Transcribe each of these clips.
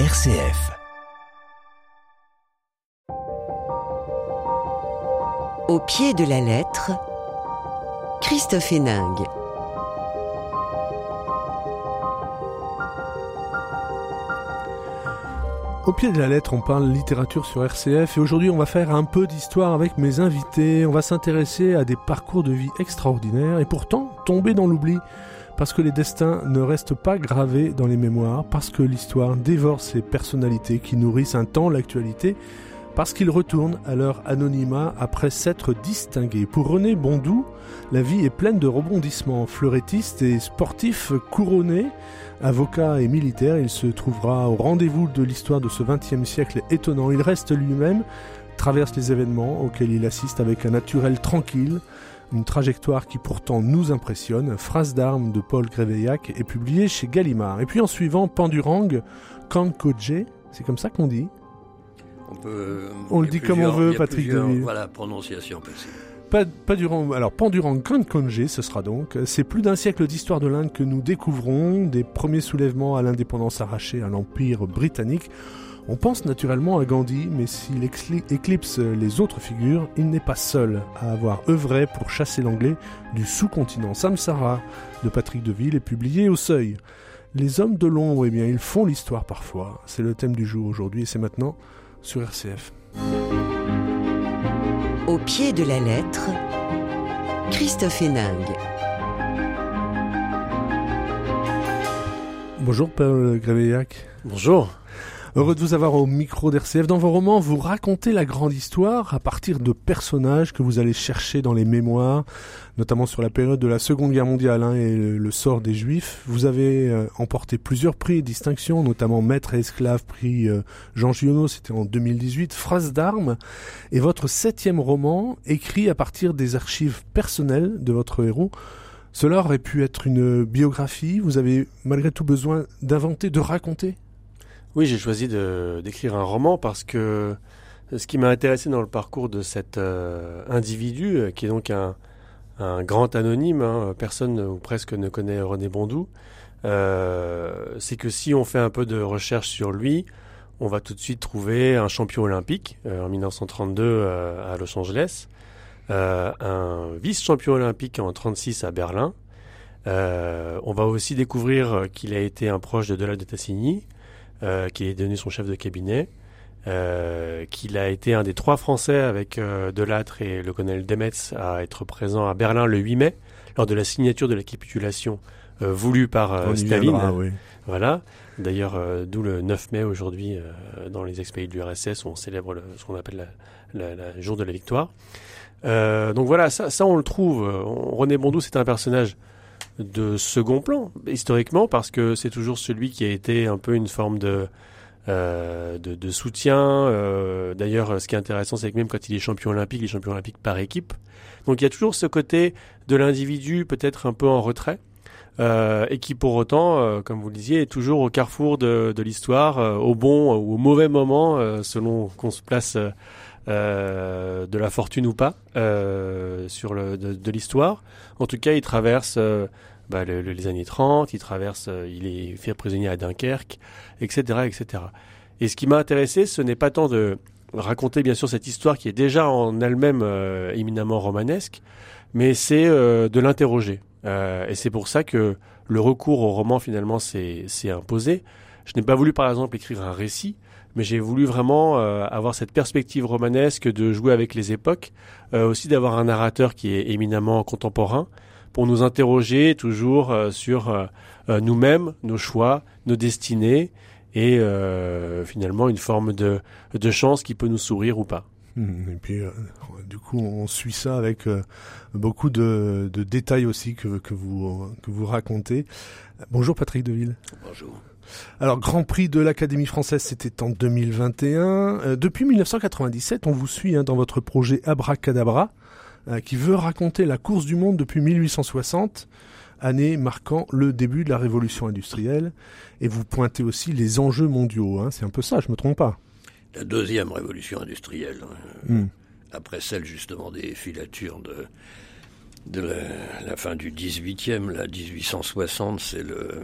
RCF. Au pied de la lettre, Christophe Héningue. Au pied de la lettre, on parle littérature sur RCF et aujourd'hui on va faire un peu d'histoire avec mes invités. On va s'intéresser à des parcours de vie extraordinaires et pourtant tomber dans l'oubli parce que les destins ne restent pas gravés dans les mémoires, parce que l'histoire dévore ces personnalités qui nourrissent un temps l'actualité, parce qu'ils retournent à leur anonymat après s'être distingués. Pour René Bondou, la vie est pleine de rebondissements. Fleurettiste et sportif couronné, avocat et militaire, il se trouvera au rendez-vous de l'histoire de ce XXe siècle étonnant. Il reste lui-même, traverse les événements auxquels il assiste avec un naturel tranquille, une trajectoire qui pourtant nous impressionne. Phrase d'armes de Paul Gréveillac est publiée chez Gallimard. Et puis en suivant, Pandurang Kankodje, c'est comme ça qu'on dit on, peut, on le dit comme on veut, Patrick. Voilà, prononciation possible. Pas, pas durant, alors Pandurang Kankonje, ce sera donc. C'est plus d'un siècle d'histoire de l'Inde que nous découvrons, des premiers soulèvements à l'indépendance arrachée à l'Empire britannique. On pense naturellement à Gandhi, mais s'il éclipse les autres figures, il n'est pas seul à avoir œuvré pour chasser l'anglais du sous-continent. Samsara de Patrick Deville est publié au seuil. Les hommes de l'ombre, eh bien, ils font l'histoire parfois. C'est le thème du jour aujourd'hui et c'est maintenant sur RCF. Au pied de la lettre, Christophe Héningue. Bonjour Paul Gréveillac. Bonjour. Heureux de vous avoir au micro d'RCF. Dans vos romans, vous racontez la grande histoire à partir de personnages que vous allez chercher dans les mémoires, notamment sur la période de la Seconde Guerre mondiale hein, et le, sort des Juifs. Vous avez euh, emporté plusieurs prix et distinctions, notamment Maître et Esclave, prix euh, Jean Giono, c'était en 2018, Phrase d'armes, et votre septième roman, écrit à partir des archives personnelles de votre héros, cela aurait pu être une biographie, vous avez malgré tout besoin d'inventer, de raconter oui, j'ai choisi d'écrire un roman parce que ce qui m'a intéressé dans le parcours de cet euh, individu, euh, qui est donc un, grand anonyme, hein, personne ou presque ne connaît René Bondou, euh, c'est que si on fait un peu de recherche sur lui, on va tout de suite trouver un champion olympique en 1932 à Los Angeles, un vice-champion olympique en 1936 à Berlin. on va aussi découvrir qu'il a été un proche de Delà de Tassigny, euh, qui est devenu son chef de cabinet, euh, qu'il a été un des trois Français avec euh, Delattre et le colonel Demetz à être présent à Berlin le 8 mai, lors de la signature de la capitulation voulue par Staline. Voilà. D'ailleurs, d'où le 9 mai aujourd'hui, dans les ex-pays de l'URSS, on célèbre ce qu'on appelle le jour de la victoire. donc voilà, ça, ça on le trouve. René Bondou, c'est un personnage de second plan, historiquement, parce que c'est toujours celui qui a été un peu une forme de, euh, de, soutien. Euh, d'ailleurs, ce qui est intéressant, c'est que même quand il est champion olympique, il est champion olympique par équipe. Donc il y a toujours ce côté de l'individu peut-être un peu en retrait. Euh, et qui pour autant, comme vous le disiez, est toujours au carrefour de, l'histoire, au bon ou au mauvais moment, selon qu'on se place de la fortune ou pas sur le, de l'histoire. En tout cas, il traverse bah, les années 30, il traverse, euh, il est fait prisonnier à Dunkerque, etc., etc. Et ce qui m'a intéressé, ce n'est pas tant de raconter bien sûr cette histoire qui est déjà en elle-même euh, éminemment romanesque, mais c'est euh, de l'interroger. et c'est pour ça que le recours au roman finalement s'est imposé. Je n'ai pas voulu par exemple écrire un récit, mais j'ai voulu vraiment avoir cette perspective romanesque de jouer avec les époques, aussi d'avoir un narrateur qui est éminemment contemporain, pour nous interroger toujours euh, sur euh, euh, nous-mêmes, nos choix, nos destinées et finalement une forme de, de chance qui peut nous sourire ou pas. Mmh, et puis, du coup, on suit ça avec beaucoup de, de, détails aussi que, que, vous, que vous racontez. Bonjour Patrick Deville. Bonjour. Alors, Grand Prix de l'Académie française, c'était en 2021. depuis 1997, on vous suit hein, dans votre projet Abracadabra, euh, qui veut raconter la course du monde depuis 1860, année marquant le début de la révolution industrielle. Et vous pointez aussi les enjeux mondiaux. Hein. C'est un peu ça, je me trompe pas? La deuxième révolution industrielle, hein. hmm. après celle justement des filatures de, de la, fin du 18e, la 1860, c'est le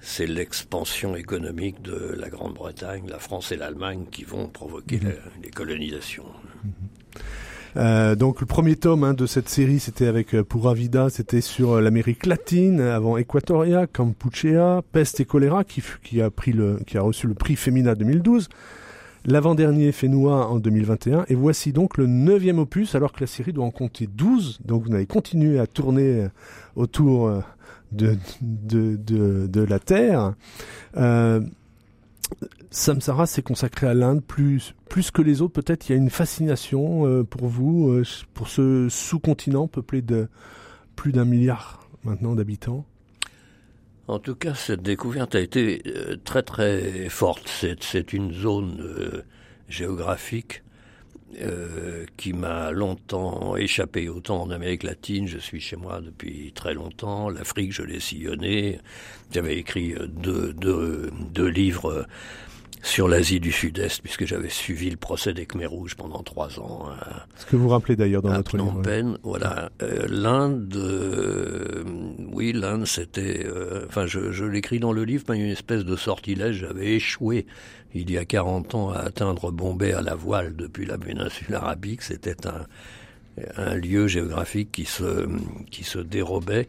c'est l'expansion économique de la Grande-Bretagne, la France et l'Allemagne qui vont provoquer mhm. les colonisations. Mhm. Euh, donc le premier tome hein, de cette série, c'était avec euh, Pura Vida, c'était sur euh, l'Amérique latine, avant Equatoria, Campuchea, Peste et Choléra, qui, qui, a pris le, qui a reçu le prix Femina 2012. L'avant-dernier Fénois en 2021. Et voici donc le neuvième opus, alors que la série doit en compter 12. Donc vous allez continuer à tourner autour de, de, de, de la Terre. Euh, Samsara s'est consacré à l'Inde plus, plus que les autres. Peut-être il y a une fascination euh, pour vous, euh, pour ce sous-continent peuplé de plus d'un milliard maintenant d'habitants. En tout cas, cette découverte a été euh, très très forte. C'est une zone géographique euh, qui m'a longtemps échappé, autant en Amérique latine, je suis chez moi depuis très longtemps, l'Afrique, je l'ai sillonné, j'avais écrit euh, deux, deux, deux livres sur l'Asie du Sud-Est, puisque j'avais suivi le procès des Khmer Rouges pendant trois ans. Ce que vous rappelez d'ailleurs dans votre livre. Peine, voilà. Euh, L'Inde, euh, oui, l'Inde, c'était... Euh, enfin, je, je l'écris dans le livre, mais une espèce de sortilège. J'avais échoué il y a 40 ans à atteindre Bombay à la voile depuis la péninsule arabique. C'était un, lieu géographique qui se, qui se dérobait.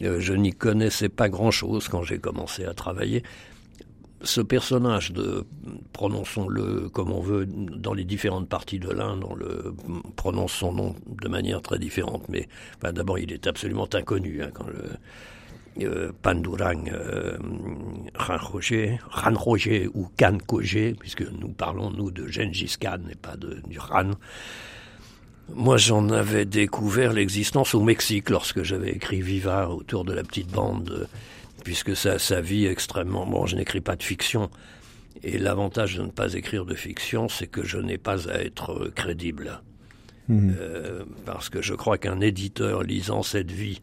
je n'y connaissais pas grand-chose quand j'ai commencé à travailler ce personnage de, prononçons-le comme on veut, dans les différentes parties de l'Inde, on le prononce son nom de manière très différente, mais d'abord il est absolument inconnu hein, quand le euh, Pandurang euh, Ranroger, ou Khan puisque nous parlons nous de Gengis Khan et pas de, du Ran. Moi, j'en avais découvert l'existence au Mexique lorsque j'avais écrit Viva autour de la petite bande puisque ça, sa vie extrêmement... Bon, je n'écris pas de fiction, et l'avantage de ne pas écrire de fiction, c'est que je n'ai pas à être crédible. Euh, parce que je crois qu'un éditeur lisant cette vie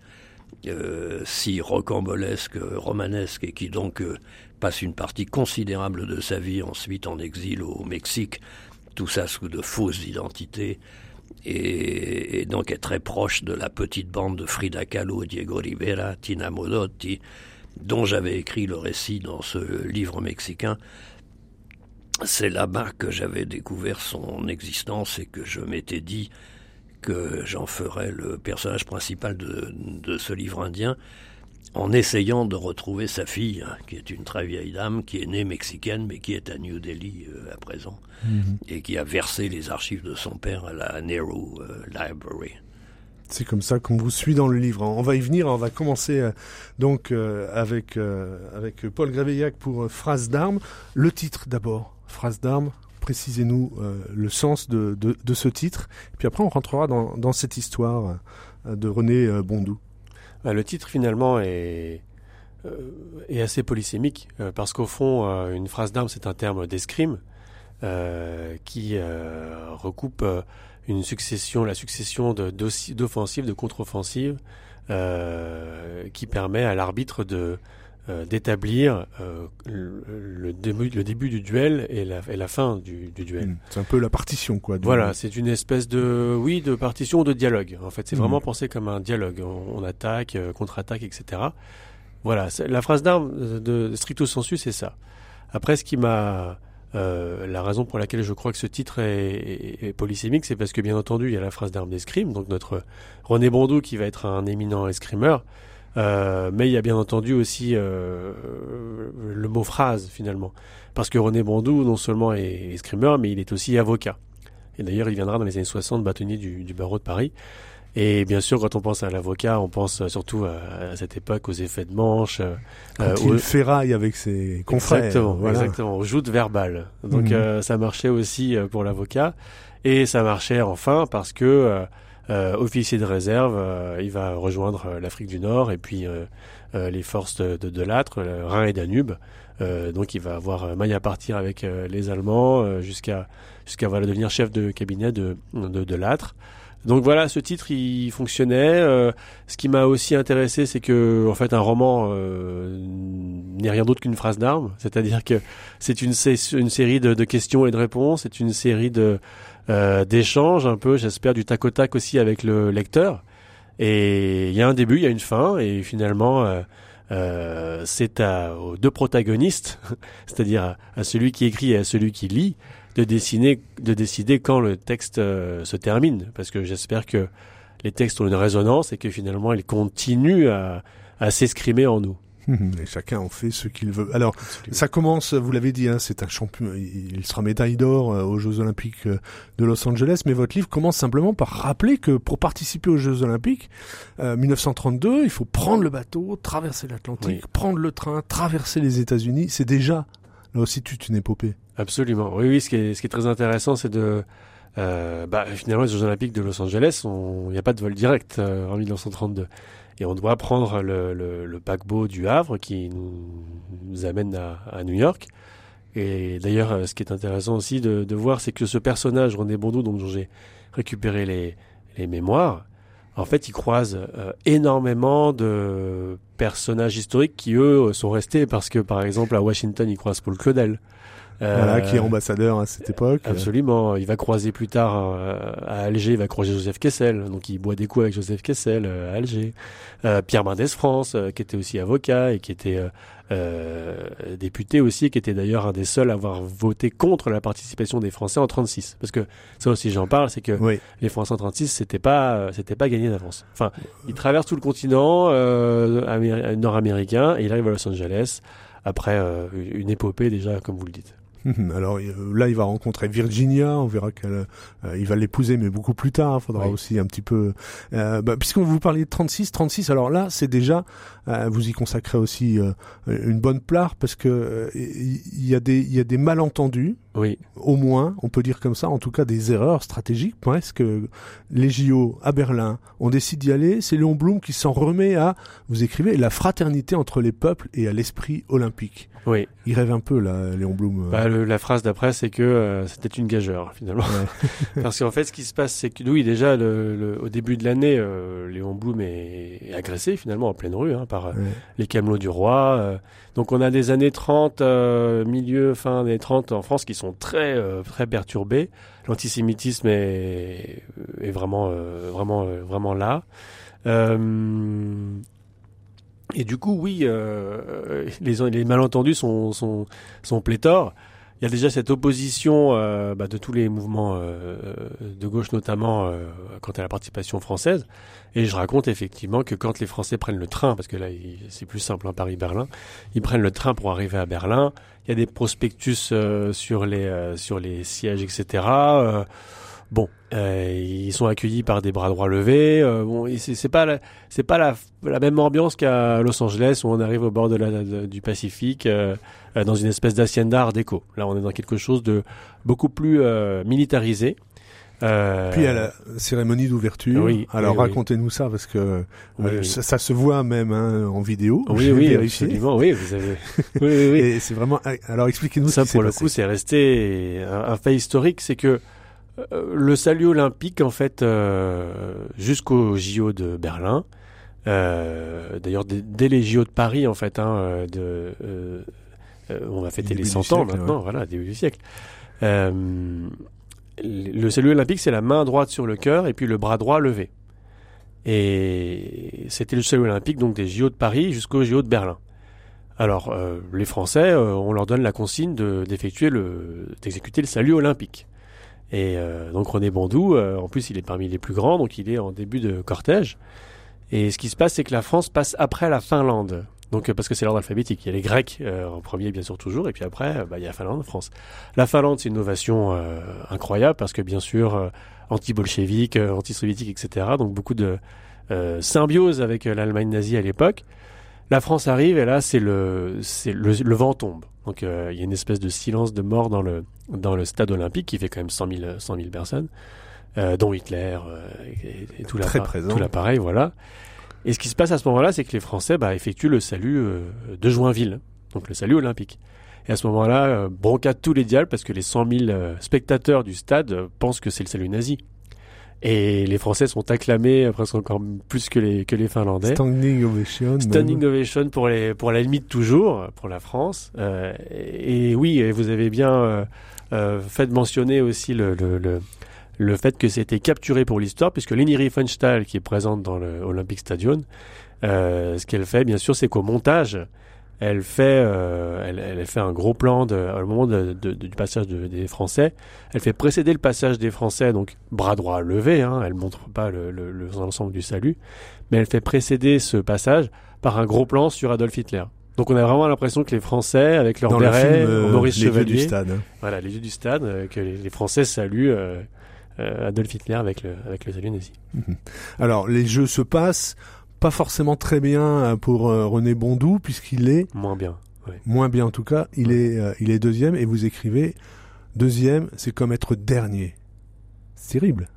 euh, si rocambolesque, romanesque, et qui donc euh, passe une partie considérable de sa vie ensuite en exil au Mexique, tout ça sous de fausses identités, et, et, donc est très proche de la petite bande de Frida Kahlo, Diego Rivera, Tina Modotti, dont j'avais écrit le récit dans ce livre mexicain, c'est là-bas que j'avais découvert son existence et que je m'étais dit que j'en ferais le personnage principal de, ce livre indien en essayant de retrouver sa fille, hein, qui est une très vieille dame, qui est née mexicaine, mais qui est à New Delhi euh, à présent, mhm. et qui a versé les archives de son père à la Nehru euh, Library. C'est comme ça qu'on vous suit dans le livre. On va y venir. On va commencer euh, donc euh, avec avec Paul Graveillac pour Phrase d'armes. Le titre d'abord. Phrase d'armes. Précisez-nous le sens de, de, ce titre. Puis après, on rentrera dans, cette histoire de René Bondou. Bah, le titre finalement est assez polysémique parce qu'au fond, une phrase d'armes, c'est un terme d'escrime qui recoupe une succession, la succession d'offensives, de, contre-offensives, euh, qui permet à l'arbitre de euh, d'établir euh, le, début, le début du duel et la, et la fin du, du duel. Hmm. C'est un peu la partition, quoi. Voilà, c'est une espèce de, oui, de partition ou de dialogue. En fait, c'est hmm. vraiment pensé comme un dialogue. On, attaque, contre-attaque, etc. Voilà, la phrase d'armes de, stricto sensu, c'est ça. Après, ce qui m'a euh, la raison pour laquelle je crois que ce titre est, polysémique, c'est parce que bien entendu, il y a la phrase d'armes d'escrime, donc notre René Bondou qui va être un éminent escrimeur, euh, mais il y a bien entendu aussi euh, le mot phrase finalement, parce que René Bondou non seulement est escrimeur, mais il est aussi avocat. Et d'ailleurs, il viendra dans les années 60 bâtonnier du, du barreau de Paris. Et bien sûr, quand on pense à l'avocat, on pense surtout à, cette époque aux effets de manche. Euh, quand il ferraille avec ses confrères. Exactement, voilà. exactement, aux joutes verbales. Donc mhm. euh, ça marchait aussi euh, pour l'avocat. Et ça marchait enfin parce que euh, officier de réserve, il va rejoindre l'Afrique du Nord et puis les forces de, de, de Rhin et Danube. donc il va avoir maille à partir avec les Allemands jusqu'à jusqu'à voilà, devenir chef de cabinet de, de, de. Donc voilà, ce titre il fonctionnait. Euh, ce qui m'a aussi intéressé, c'est que en fait un roman euh, n'est rien d'autre qu'une phrase d'armes, c'est-à-dire que c'est une, une série de, de, questions et de réponses, c'est une série de euh, d'échanges un peu, j'espère du tac au tac aussi avec le lecteur. Et il y a un début, il y a une fin, et finalement c'est aux deux protagonistes, c'est-à-dire à, celui qui écrit et à celui qui lit, de, dessiner, de décider quand le texte se termine. Parce que j'espère que les textes ont une résonance et que finalement ils continuent à, à s'exprimer en nous. Et chacun en fait ce qu'il veut. Alors, ça commence, vous l'avez dit, hein, c'est un champion, il sera médaille d'or euh, aux Jeux Olympiques euh, de Los Angeles, mais votre livre commence simplement par rappeler que pour participer aux Jeux Olympiques, euh, 1932, il faut prendre le bateau, traverser l'Atlantique, prendre le train, traverser les États-Unis. C'est déjà, là aussi, toute une épopée. Absolument. Oui, oui, ce qui est, ce qui est très intéressant, c'est de, euh, bah, finalement, les Jeux Olympiques de Los Angeles, il n'y a pas de vol direct euh, en 1932. Et on doit prendre le, le, le paquebot du Havre qui nous, amène à, à, New York. Et d'ailleurs, euh, ce qui est intéressant aussi de, de voir, c'est que ce personnage, René Bondou, dont j'ai récupéré les, les mémoires, en fait, il croise euh, énormément de personnages historiques qui, eux, sont restés parce que, par exemple, à Washington, il croise Paul Claudel. Voilà, qui est euh, ambassadeur à cette époque. Absolument. Il va croiser plus tard euh, à Alger, il va croiser Joseph Kessel. Donc il boit des coups avec Joseph Kessel euh, à Alger. Pierre Mendès France, qui était aussi avocat et qui était député aussi, qui était d'ailleurs un des seuls à avoir voté contre la participation des Français en 36. Parce que ça aussi j'en parle, c'est que les Français en 36, c'était pas, c'était pas gagné d'avance. Enfin, il traverse tout le continent nord-américain et il arrive à Los Angeles après une épopée déjà, comme vous le dites. Alors là, il va rencontrer Virginia. On verra qu'elle, euh, il va l'épouser, mais beaucoup plus tard. Il faudra aussi un petit peu. Euh, bah, puisqu'on vous parliez de 36, 36. Alors là, c'est déjà. Euh, vous y consacrez aussi euh, une bonne part parce que il y a des, il y a des malentendus. Oui. Au moins, on peut dire comme ça. En tout cas, des erreurs stratégiques. Presque. Les JO à Berlin, on décide d'y aller. C'est Léon Blum qui s'en remet à. Vous écrivez la fraternité entre les peuples et à l'esprit olympique. Oui. Il rêve un peu là, Léon Blum. Bah, la phrase d'après, c'est que euh, c'était une gageure finalement. Parce qu'en fait, ce qui se passe, c'est que oui, déjà le, au début de l'année, euh, Léon Blum est, agressé finalement en pleine rue hein, par euh, les camelots du roi. donc on a des années 30, milieu, fin des 30 en France qui sont très très perturbées. L'antisémitisme est, est vraiment vraiment vraiment là. Et du coup, oui, euh, les, les malentendus sont, sont, sont pléthores. Il y a déjà cette opposition euh, bah, de tous les mouvements euh, de gauche, notamment euh, quant à la participation française. Et je raconte effectivement que quand les Français prennent le train, parce que là c'est plus simple, hein, Paris-Berlin, ils prennent le train pour arriver à Berlin. Il y a des prospectus euh, sur les sur les sièges, etc. Bon, euh, ils sont accueillis par des bras droits levés. Euh, bon, c'est pas c'est pas la, la, même ambiance qu'à Los Angeles où on arrive au bord de la, du Pacifique euh, dans une espèce d'hacienda art déco. Là, on est dans quelque chose de beaucoup plus militarisé. Puis à la cérémonie d'ouverture. Oui, Alors racontez-nous ça parce que ça, se voit même hein, en vidéo. Oui, oui, absolument. Oui, vous avez. oui, oui, c'est vraiment. Alors expliquez-nous ça. pour le coup, c'est resté un, un, fait historique, c'est que euh, le salut olympique, en fait, euh, jusqu'au JO de Berlin, euh, d'ailleurs dès, les JO de Paris, en fait, hein, de, on va fêter les 100 ans maintenant, voilà, début du siècle. le salut olympique, c'est la main droite sur le cœur et puis le bras droit levé. Et c'était le salut olympique donc des JO de Paris jusqu'au JO de Berlin. Alors, les Français, on leur donne la consigne d'effectuer le, d'exécuter le salut olympique. Et euh, donc René Bondou, euh, en plus il est parmi les plus grands, donc il est en début de cortège. Et ce qui se passe, c'est que la France passe après la Finlande. Donc parce que c'est l'ordre alphabétique. Il y a les Grecs euh, en premier bien sûr toujours, et puis après bah, il y a la Finlande, France. La Finlande c'est une innovation incroyable parce que bien sûr anti-bolchevique, anti-soviétique, etc. Donc beaucoup de symbiose avec l'Allemagne nazie à l'époque. La France arrive et là c'est le, le, le vent tombe. Donc euh, il y a une espèce de silence de mort dans le, dans le stade olympique qui fait quand même 100 000, 100 000 personnes, euh, dont Hitler euh, et, et, tout l'appareil, voilà. Et ce qui se passe à ce moment-là, c'est que les Français bah, effectuent le salut euh, de Joinville, donc le salut olympique. Et à ce moment-là, euh, broncade tous les diables parce que les 100 000 spectateurs du stade pensent que c'est le salut nazi. Et les Français sont acclamés presque encore plus que les que les Finlandais. Standing ovation. Standing ovation pour les pour la limite toujours pour la France. Euh, et, oui, vous avez bien euh, euh, fait mentionner aussi le, le, le le fait que c'était capturé pour l'histoire, puisque Leni Riefenstahl, qui est présente dans le Olympic Stadium, euh, ce qu'elle fait, bien sûr, c'est qu'au montage, elle fait, euh, elle, elle, fait un gros plan de, au moment de, de, du passage des Français. Elle fait précéder le passage des Français, donc bras droit levé. Hein, elle montre pas l'ensemble le, le, du salut, mais elle fait précéder ce passage par un gros plan sur Adolf Hitler. Donc on a vraiment l'impression que les Français, avec leur béret, euh, Maurice les Chevalier, du stade. voilà, les yeux du stade, euh, que les, les, Français saluent Adolf Hitler avec le, avec le salut nazi. Mhm. Alors les jeux se passent pas forcément très bien pour euh, René Bondou puisqu'il est moins bien. Moins bien en tout cas. Il est euh, il est deuxième et vous écrivez deuxième, c'est comme être dernier. C'est terrible.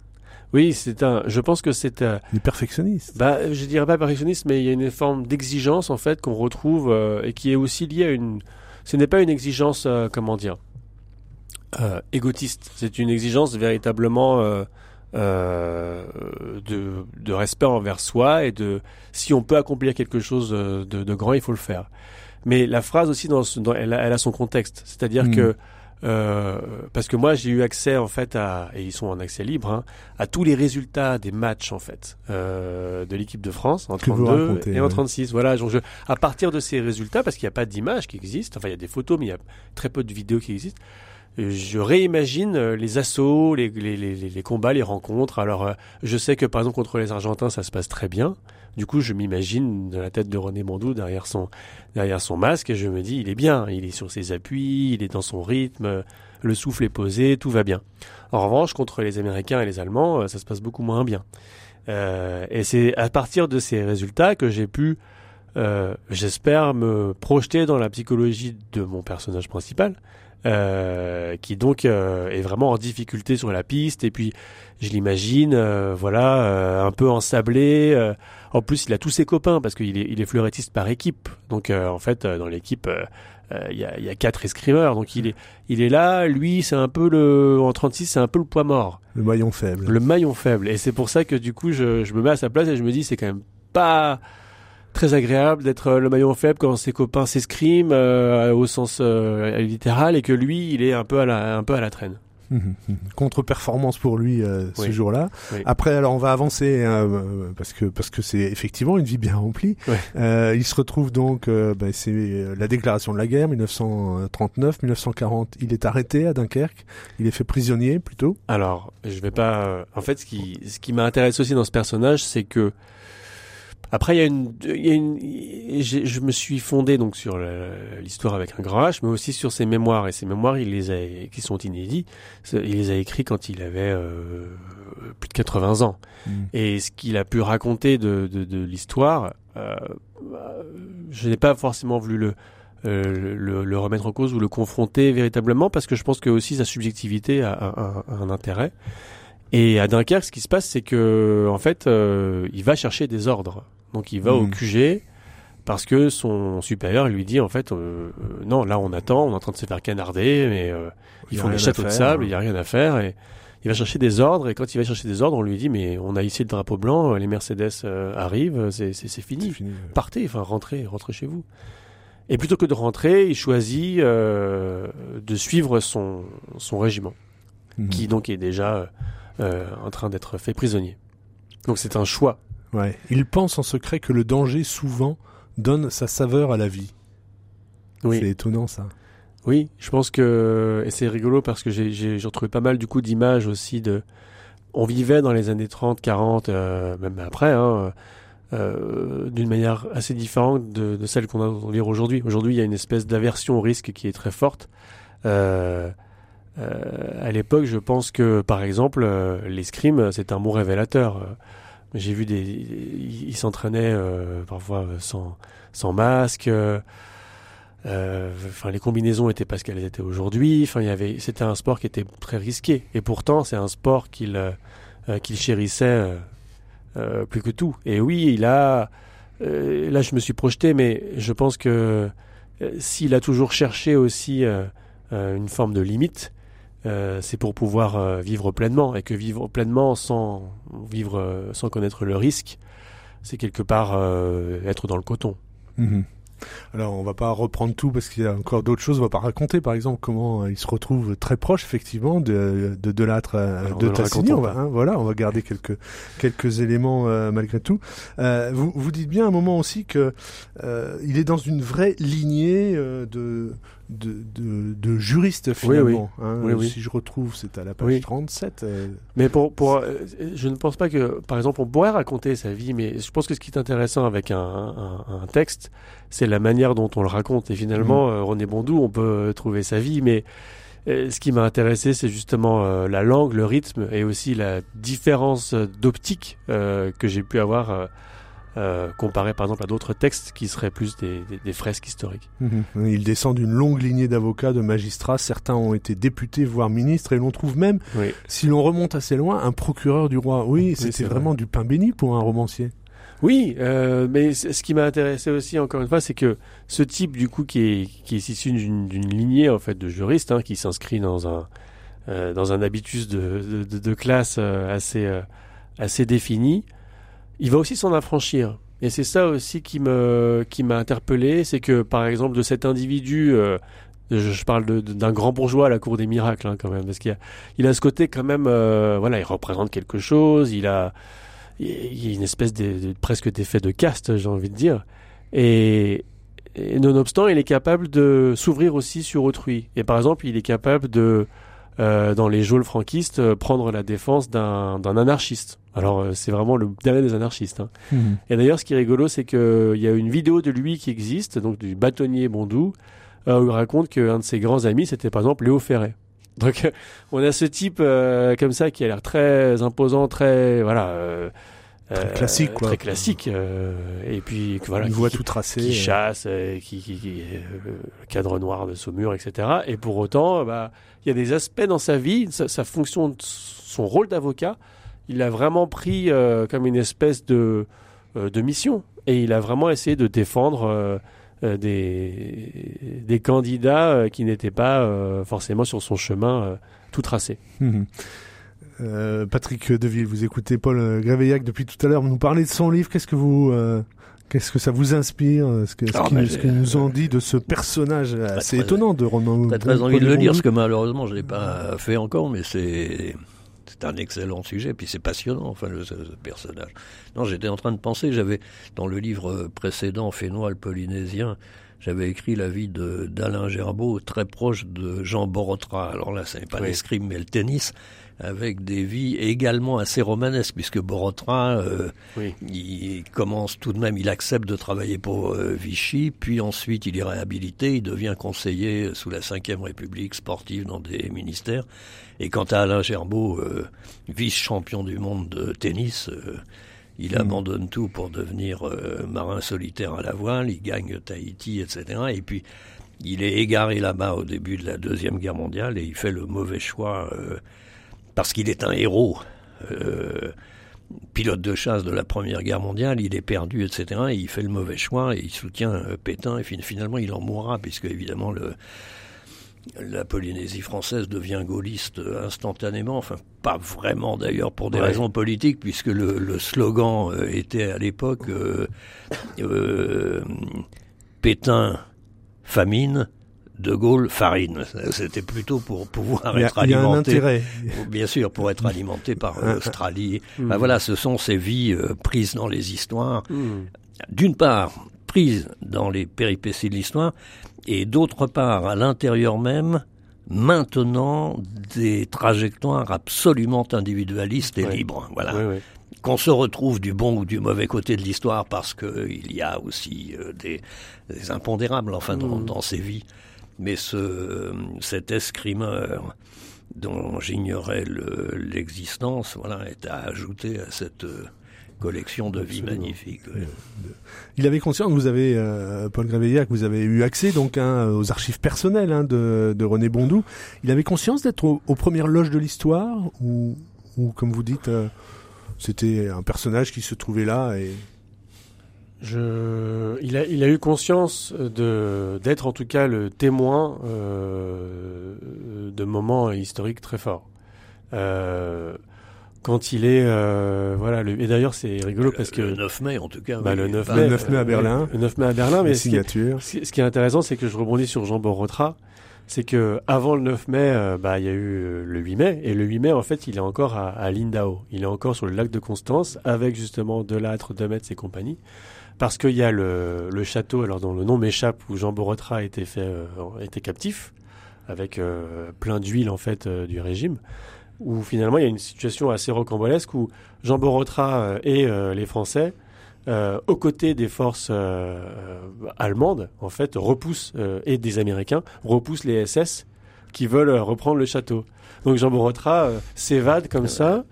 Oui, c'est un. Je pense que c'est un. Il est perfectionniste. Bah, je dirais pas perfectionniste, mais il y a une forme d'exigence en fait qu'on retrouve euh, et qui est aussi liée à une. Ce n'est pas une exigence, euh, comment dire, euh, égotiste. C'est une exigence véritablement euh, de, de, respect envers soi et de si on peut accomplir quelque chose de, de grand, il faut le faire. Mais la phrase aussi, dans, dans elle, a, elle, a, son contexte, c'est-à-dire Mm. mmh. que euh, parce que moi j'ai eu accès en fait à et ils sont en accès libre hein, à tous les résultats des matchs en fait euh, de l'équipe de France en Que vous 32 racontez, et en ouais. 36 voilà je, à partir de ces résultats parce qu'il n'y a pas d'images qui existent enfin il y a des photos mais il y a très peu de vidéos qui existent je réimagine euh, les assauts, les, les, les, les, combats, les rencontres. Alors, euh, je sais que par exemple contre les Argentins, ça se passe très bien. Du coup, je m'imagine dans la tête de René Mondou derrière son derrière son masque et je me dis, il est bien, il est sur ses appuis, il est dans son rythme, le souffle est posé, tout va bien. En revanche, contre les Américains et les Allemands, euh, ça se passe beaucoup moins bien. Euh, et c'est à partir de ces résultats que j'ai pu, euh, j'espère, me projeter dans la psychologie de mon personnage principal. Euh, qui donc euh, est vraiment en difficulté sur la piste. Et puis je l'imagine euh, voilà un peu ensablé en plus il a tous ses copains parce qu'il est, il est fleurettiste par équipe. Donc en fait dans l'équipe il y, a, y a quatre escrimeurs. Donc il est il est là. Lui c'est un peu le en 36 c'est un peu le poids mort. Le maillon faible. Le maillon faible. Et c'est pour ça que du coup je, je me mets à sa place et je me dis c'est quand même pas très agréable d'être le maillon faible quand ses copains s'escriment euh, au sens euh, littéral et que lui il est un peu à la un peu à la traîne. Contre-performance pour lui euh, ce Oui. jour-là. Oui. Après, alors on va avancer euh, parce que parce que c'est effectivement une vie bien remplie. Euh, il se retrouve donc, euh, ben, c'est euh, la déclaration de la guerre, 1939, 1940. Il est arrêté à Dunkerque. Il est fait prisonnier plutôt. Alors, je vais pas. euh, En fait, ce qui ce qui m'intéresse aussi dans ce personnage, c'est que après il y a une, il y a une je me suis fondé donc sur l'histoire avec un grand H, mais aussi sur ses mémoires et ses mémoires, il les a qui sont inédits. Il les a écrits quand il avait euh, plus de 80 ans. Et ce qu'il a pu raconter de, de, de l'histoire, euh, euh, je n'ai pas forcément voulu le, euh, le, le remettre en cause ou le confronter véritablement parce que je pense que aussi sa subjectivité a, a- a- a un intérêt. Et à Dunkerque, ce qui se passe, c'est que en fait, euh, il va chercher des ordres. Donc il va au Mhm. QG parce que son supérieur lui dit en fait, euh, euh, non, là on attend, on est en train de se faire canarder, mais euh, ils font des châteaux de sable, hein. il y a rien à faire et il va chercher des ordres et quand il va chercher des ordres, on lui dit mais on a ici le drapeau blanc, les Mercedes euh, arrivent, c'est fini fini. partez, enfin rentrez, rentrez chez vous. Et plutôt que de rentrer, il choisit euh, de suivre son, son régiment, Mhm. qui donc est déjà euh, en train d'être fait prisonnier. Donc c'est un choix. Ouais. Il pense en secret que le danger souvent donne sa saveur à la vie. C'est étonnant ça. oui, je pense que et c'est rigolo parce que j'ai retrouvé pas mal du coup d'images aussi de. On vivait dans les années 30, 40, euh, même après, hein, euh, d'une manière assez différente de, de celle qu'on a lire aujourd'hui. Aujourd'hui, il y a une espèce d'aversion au risque qui est très forte. Euh, euh, à l'époque, je pense que, par exemple, euh, l'escrime, c'est un mot révélateur. J'ai vu des, ils s'entraînaient euh, parfois euh, sans sans masque. euh, Enfin, les combinaisons étaient pas ce qu'elles étaient aujourd'hui. Enfin, il y avait, c'était un sport qui était très risqué. Et pourtant, c'est un sport qu'il chérissait plus que tout. Et oui, il a. là, je me suis projeté, mais je pense que s'il a toujours cherché aussi une forme de limite, euh, c'est pour pouvoir euh, vivre pleinement. Et que vivre pleinement sans vivre euh, sans connaître le risque, c'est quelque part être dans le coton. Mhm. Alors on va pas reprendre tout parce qu'il y a encore d'autres choses. On va pas raconter par exemple comment il se retrouve très proche effectivement de de Delattre de Tassigny. On va, hein, voilà, on va garder quelques quelques éléments euh, malgré tout. Euh, vous vous dites bien à un moment aussi que il est dans une vraie lignée de de, de, de juriste finalement. Hein. Si je retrouve, c'est à la page 37. Euh. Mais pour, pour, euh, je ne pense pas que, par exemple, on pourrait raconter sa vie, mais je pense que ce qui est intéressant avec un, un, un texte, c'est la manière dont on le raconte. Et finalement, mm. euh, René Bondou, on peut trouver sa vie, mais ce qui m'a intéressé, c'est justement la langue, le rythme et aussi la différence d'optique que j'ai pu avoir euh, comparé par exemple à d'autres textes qui seraient plus des, des, fresques historiques. Mhm. Il descend d'une longue lignée d'avocats, de magistrats. Certains ont été députés, voire ministres, et l'on trouve même, si l'on remonte assez loin, un procureur du roi. Oui, c'était vraiment du pain béni pour un romancier. Oui, euh, mais ce qui m'a intéressé aussi, encore une fois, c'est que ce type, du coup, qui est, qui est issu d'une lignée, en fait, de juristes, hein, qui s'inscrit dans un, euh, dans un habitus de, de, de classe euh, assez, euh, assez défini, il va aussi s'en affranchir. Et c'est ça aussi qui me qui m'a interpellé, c'est que par exemple de cet individu, euh, je, parle d'un grand bourgeois à la cour des miracles hein, quand même, parce qu'il a il a ce côté quand même, euh, voilà, il représente quelque chose, il a il y a une espèce de, presque d'effet de caste, j'ai envie de dire, et, et nonobstant, il est capable de s'ouvrir aussi sur autrui. Et par exemple, il est capable de euh, dans les geôles franquistes, euh, prendre la défense d'un anarchiste. Alors euh, c'est vraiment le dernier des anarchistes. Hein. Mhm. Et d'ailleurs, ce qui est rigolo, c'est qu'il y a une vidéo de lui qui existe, donc du bâtonnier Bondou, où il raconte qu'un de ses grands amis, c'était par exemple Léo Ferré. Donc on a ce type comme ça qui a l'air très imposant, très voilà Très classique, quoi. Très classique. et puis voilà, une voit tout tracé, qui chasse, qui, qui, qui cadre noir de Saumur, etc. Et pour autant, bah, il y a des aspects dans sa vie, sa, fonction, son rôle d'avocat, il a vraiment pris euh, comme une espèce de, euh, de mission. Et il a vraiment essayé de défendre euh, des, des candidats qui n'étaient pas forcément sur son chemin tout tracé. Hum, hum. Patrick Deville, vous écoutez Paul Gréveillac depuis tout à l'heure nous parler de son livre. Qu'est-ce que vous Qu'est-ce que ça vous inspire Ce que, ce, ah, qui, nous en dit de ce personnage assez étonnant de Ronan T'as très envie de le dire, parce que malheureusement je l'ai pas fait encore, mais c'est c'est un excellent sujet, puis c'est passionnant, enfin, le, ce, personnage. Non, j'étais en train de penser, j'avais, dans le livre précédent, Fénois le Polynésien, j'avais écrit la vie d'Alain Gerbeau, très proche de Jean Borotra. Alors là, ce n'est pas l'escrime, mais le tennis avec des vies également assez romanesques, puisque Borotra, euh, il commence tout de même, il accepte de travailler pour euh, Vichy, puis ensuite il est réhabilité, il devient conseiller sous la Ve République sportive dans des ministères. Et quant à Alain Gerbeau, euh, vice-champion du monde de tennis, il hmm. abandonne tout pour devenir marin solitaire à la voile, il gagne Tahiti, etc. Et puis il est égaré là-bas au début de la Deuxième Guerre mondiale et il fait le mauvais choix parce qu'il est un héros. Euh, pilote de chasse de la Première Guerre mondiale, il est perdu, etc. Et il fait le mauvais choix et il soutient euh, Pétain et finalement il en mourra puisque évidemment le, la Polynésie française devient gaulliste instantanément, enfin pas vraiment d'ailleurs pour des raisons politiques puisque le, slogan euh, était à l'époque Pétain famine, de Gaulle farine. C'était plutôt pour pouvoir être alimenté. Bien sûr, pour être alimenté par l'Australie. Hmm. Ben voilà, ce sont ces vies euh, prises dans les histoires. Hmm. D'une part, prises dans les péripéties de l'histoire, et d'autre part, à l'intérieur même, maintenant, des trajectoires absolument individualistes et libres. Voilà. qu'on se retrouve du bon ou du mauvais côté de l'histoire parce qu'il y a aussi euh, des, impondérables enfin dans, hmm. dans ces vies mais ce, cet escrimeur dont j'ignorais l'existence, voilà, est à ajouter à cette euh, collection de vie magnifique. Il avait conscience, vous avez euh, Paul Gréveillat, que vous avez eu accès donc hein, aux archives personnelles hein, de, de, René Bondou. Il avait conscience d'être aux, premières loges de l'histoire ou, ou comme vous dites, euh, c'était un personnage qui se trouvait là et je, il, a, il a eu conscience de d'être en tout cas le témoin euh, de moments historiques très forts. Euh, quand il est euh, voilà le, et d'ailleurs c'est rigolo parce que le 9 mai en tout cas bah, oui, le 9 pas- mai, Le 9 mai à euh, Berlin. le 9 mai à Berlin mais Les ce qui, est, signatures. ce qui- ce qui est intéressant c'est que je rebondis sur Jean Borotra c'est que avant le 9 mai euh, bah il y a eu euh, le 8 mai et le 8 mai en fait il est encore à, à Lindau il est encore sur le lac de Constance avec justement Delattre, Demetz et compagnie parce qu'il y a le, le château alors dont le nom m'échappe où Jean Borotra été fait euh, était captif avec euh, plein d'huile en fait euh, du régime où finalement il y a une situation assez rocambolesque où Jean Borotra euh, et euh, les Français euh, aux côtés des forces allemandes en fait repoussent euh, et des Américains repoussent les SS qui veulent reprendre le château. Donc Jean Borotra s'évade comme ça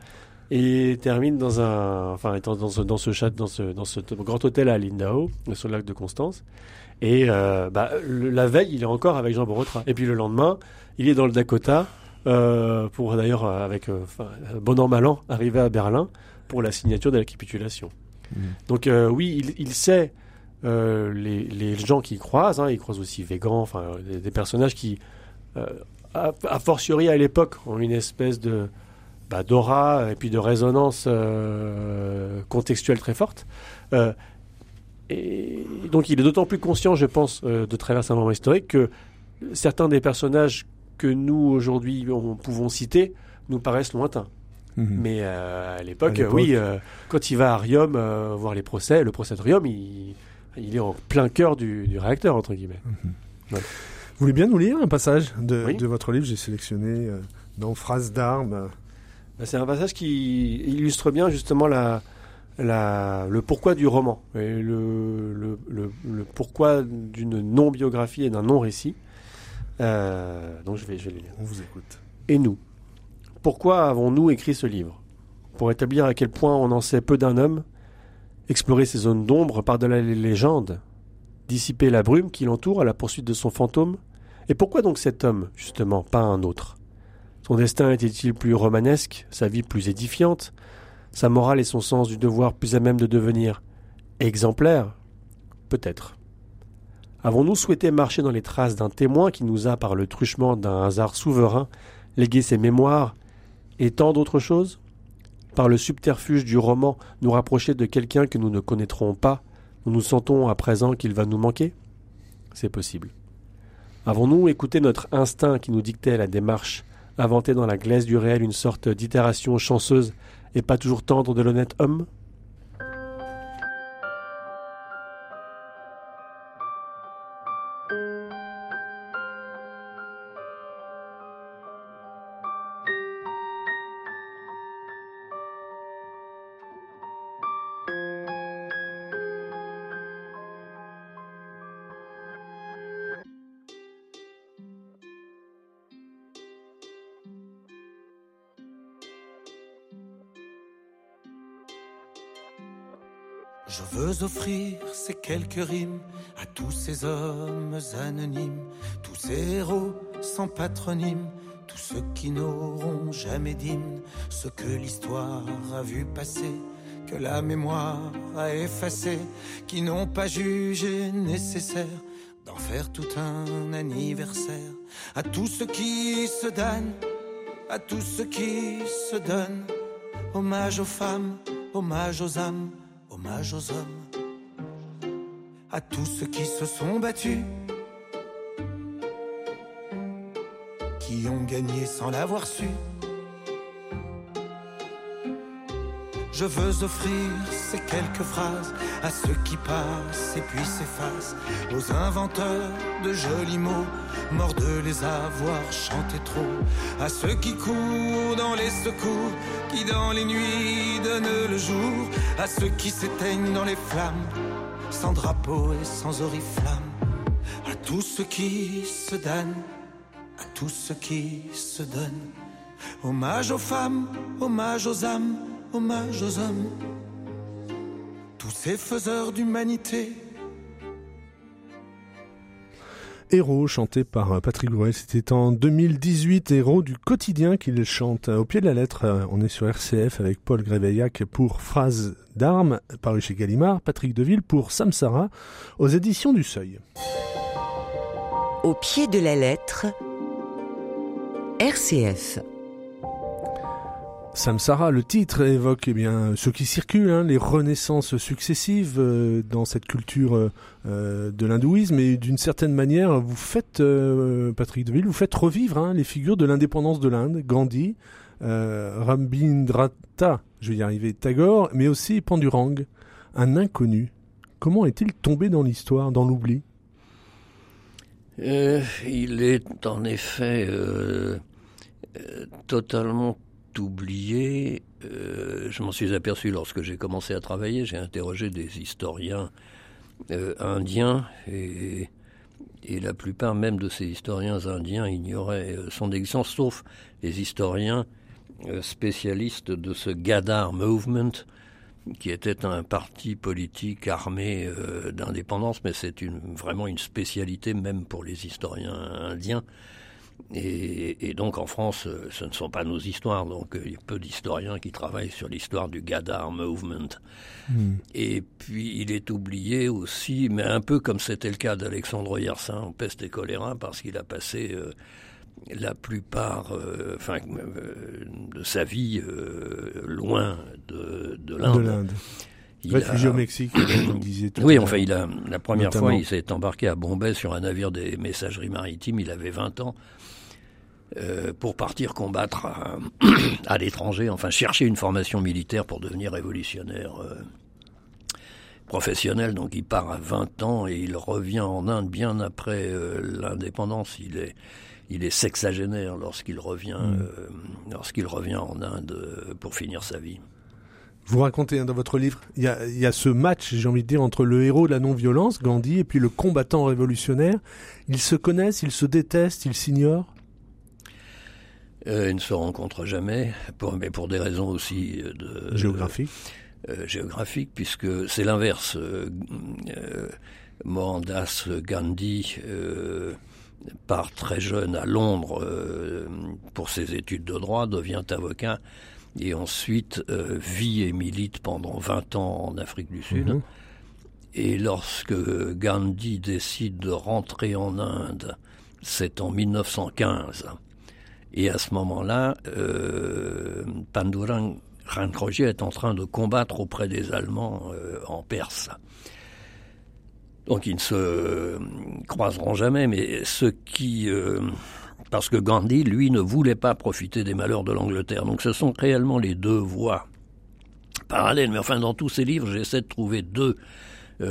et termine dans un enfin étant dans ce dans ce chat dans ce dans ce grand hôtel à Lindau sur le lac de Constance et euh, bah, le- la veille, il est encore avec Jean Borotra. Et puis le lendemain, il est dans le Dakota euh, pour d'ailleurs euh, avec euh, enfin, bon an mal an arriver à Berlin pour la signature de la capitulation. Mhm. Donc euh, oui, il, il sait euh, les, les gens qui croisent. Hein, il croise aussi Végan, enfin euh, des, des personnages qui, euh, a, a fortiori à l'époque, ont une espèce de bah, d'aura et puis de résonance euh, contextuelle très forte. Euh, et donc il est d'autant plus conscient, je pense, euh, de traverser un moment historique que certains des personnages que nous aujourd'hui on- pouvons citer nous paraissent lointains. Mhm. Mais à l'époque, oui, quand il va à Riom voir les procès, le procès de Riom, il, il est en plein cœur du, du réacteur, entre guillemets. Vous voulez bien nous lire un passage de, Oui. de votre livre? J'ai sélectionné dans Phrases d'armes. Bah, C'est un passage qui illustre bien justement la, la, le pourquoi du roman et le, le, le, le pourquoi d'une non-biographie et d'un non-récit. Euh, donc je vais, je vais le lire. On vous écoute. Et nous Pourquoi avons-nous écrit ce livre? Pour établir à quel point on en sait peu d'un homme, explorer ces zones d'ombre par-delà les légendes, dissiper la brume qui l'entoure à la poursuite de son fantôme? Et pourquoi donc cet homme, justement, pas un autre? Son destin était-il plus romanesque, sa vie plus édifiante, sa morale et son sens du devoir plus à même de devenir exemplaire Peut-être. Avons-nous souhaité marcher dans les traces d'un témoin qui nous a, par le truchement d'un hasard souverain, légué ses mémoires et tant d'autres choses? Par le subterfuge du roman, nous rapprocher de quelqu'un que nous ne connaîtrons pas, nous nous sentons à présent qu'il va nous manquer? C'est possible. Avons-nous écouté notre instinct qui nous dictait la démarche, inventé dans la glaise du réel une sorte d'itération chanceuse et pas toujours tendre de l'honnête homme? Je veux offrir ces quelques rimes à tous ces hommes anonymes, tous ces héros sans patronyme, tous ceux qui n'auront jamais d'hymne, ceux que l'histoire a vu passer, que la mémoire a effacé, qui n'ont pas jugé nécessaire d'en faire tout un anniversaire, à tous ceux qui se donnent, à tous ceux qui se donnent, hommage aux femmes, hommage aux âmes hommage aux hommes, à tous ceux qui se sont battus, qui ont gagné sans l'avoir su. Je veux offrir ces quelques phrases à ceux qui passent et puis s'effacent, aux inventeurs de jolis mots, morts de les avoir chantés trop, à ceux qui courent dans les secours, qui dans les nuits donnent le jour, à ceux qui s'éteignent dans les flammes, sans drapeau et sans oriflamme, à tous ceux qui se donnent, à tous ceux qui se donnent. Hommage aux femmes, hommage aux âmes, hommage aux hommes. Tous ces faiseurs d'humanité. Héros, chanté par Patrick Bruel. C'était en 2018, Héros du quotidien qu'il chante. Au pied de la lettre, euh, on est sur RCF avec Paul Gréveillac pour Phrase d'armes, paru chez Gallimard, Patrick Deville pour Samsara, aux éditions du Seuil. Au pied de la lettre, RCF. Samsara, le titre évoque eh bien ce qui circule, hein, les renaissances successives euh, dans cette culture euh, euh, de l'hindouisme et d'une certaine manière, vous faites, Patrick Deville, vous faites revivre hein, les figures de l'indépendance de l'Inde, Gandhi, Rabindrata, je vais y arriver, Tagore, mais aussi Pandurang, un inconnu. Comment est-il tombé dans l'histoire, dans l'oubli? Il est en effet totalement oublié. Euh, je m'en suis aperçu lorsque j'ai commencé à travailler. J'ai interrogé des historiens euh, indiens et, la plupart même de ces historiens indiens ignoraient euh, son existence, sauf les historiens spécialistes de ce Gadar Movement, qui était un parti politique armé d'indépendance, mais c'est vraiment une spécialité même pour les historiens indiens. Et, donc en France, euh, ce ne sont pas nos histoires, donc euh, il y a peu d'historiens qui travaillent sur l'histoire du Gadar Movement. Hmm. Et puis il est oublié aussi, mais un peu comme c'était le cas d'Alexandre Yersin en peste et choléra, parce qu'il a passé euh, la plupart enfin, de sa vie loin de, de l'Inde. Réfugié au Mexique, comme disait tout Oui, enfin, il a, la première fois, il s'est embarqué à Bombay sur un navire des messageries maritimes, il avait 20 ans. Euh, pour partir combattre à, l'étranger, enfin chercher une formation militaire pour devenir révolutionnaire euh, professionnel. Donc il part à 20 ans et il revient en Inde bien après euh, l'indépendance. Il est, il est sexagénaire lorsqu'il revient, mm. lorsqu'il revient en Inde pour finir sa vie. Vous racontez hein, dans votre livre, il y a, y a ce match, j'ai envie de dire, entre le héros de la non-violence, Gandhi, et puis le combattant révolutionnaire. Ils se connaissent, ils se détestent, ils s'ignorent euh, ils ne se rencontrent jamais, pour, mais pour des raisons aussi euh, de géographiques. Euh, géographiques, puisque c'est l'inverse. Mohandas Gandhi part très jeune à Londres pour ses études de droit, devient avocat et ensuite vit et milite pendant 20 ans en Afrique du Sud. Mhm. Et lorsque Gandhi décide de rentrer en Inde, c'est en 1915. Et à ce moment-là, euh, Pandurang est en train de combattre auprès des Allemands euh, en Perse. Donc ils ne se croiseront jamais, mais ce qui... Euh, parce que Gandhi, lui, ne voulait pas profiter des malheurs de l'Angleterre. Donc ce sont réellement les deux voies parallèles. Mais enfin, dans tous ces livres, j'essaie de trouver deux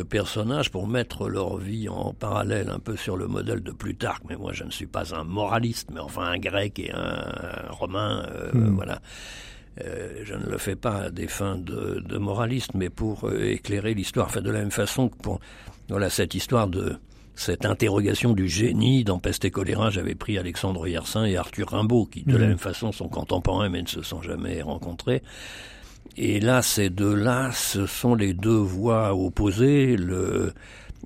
personnages pour mettre leur vie en parallèle un peu sur le modèle de Plutarque. Mais moi, je ne suis pas un moraliste, mais enfin un grec et un, romain, euh, hmm. voilà. Euh, je ne le fais pas à des fins de, de moraliste, mais pour éclairer l'histoire. Enfin, de la même façon que pour voilà cette histoire de cette interrogation du génie dans Peste et choléra, j'avais pris Alexandre Yersin et Arthur Rimbaud, qui de la hmm. même façon sont contemporains mais ne se sont jamais rencontrés. Et là, ces deux-là, ce sont les deux voies opposées. Le,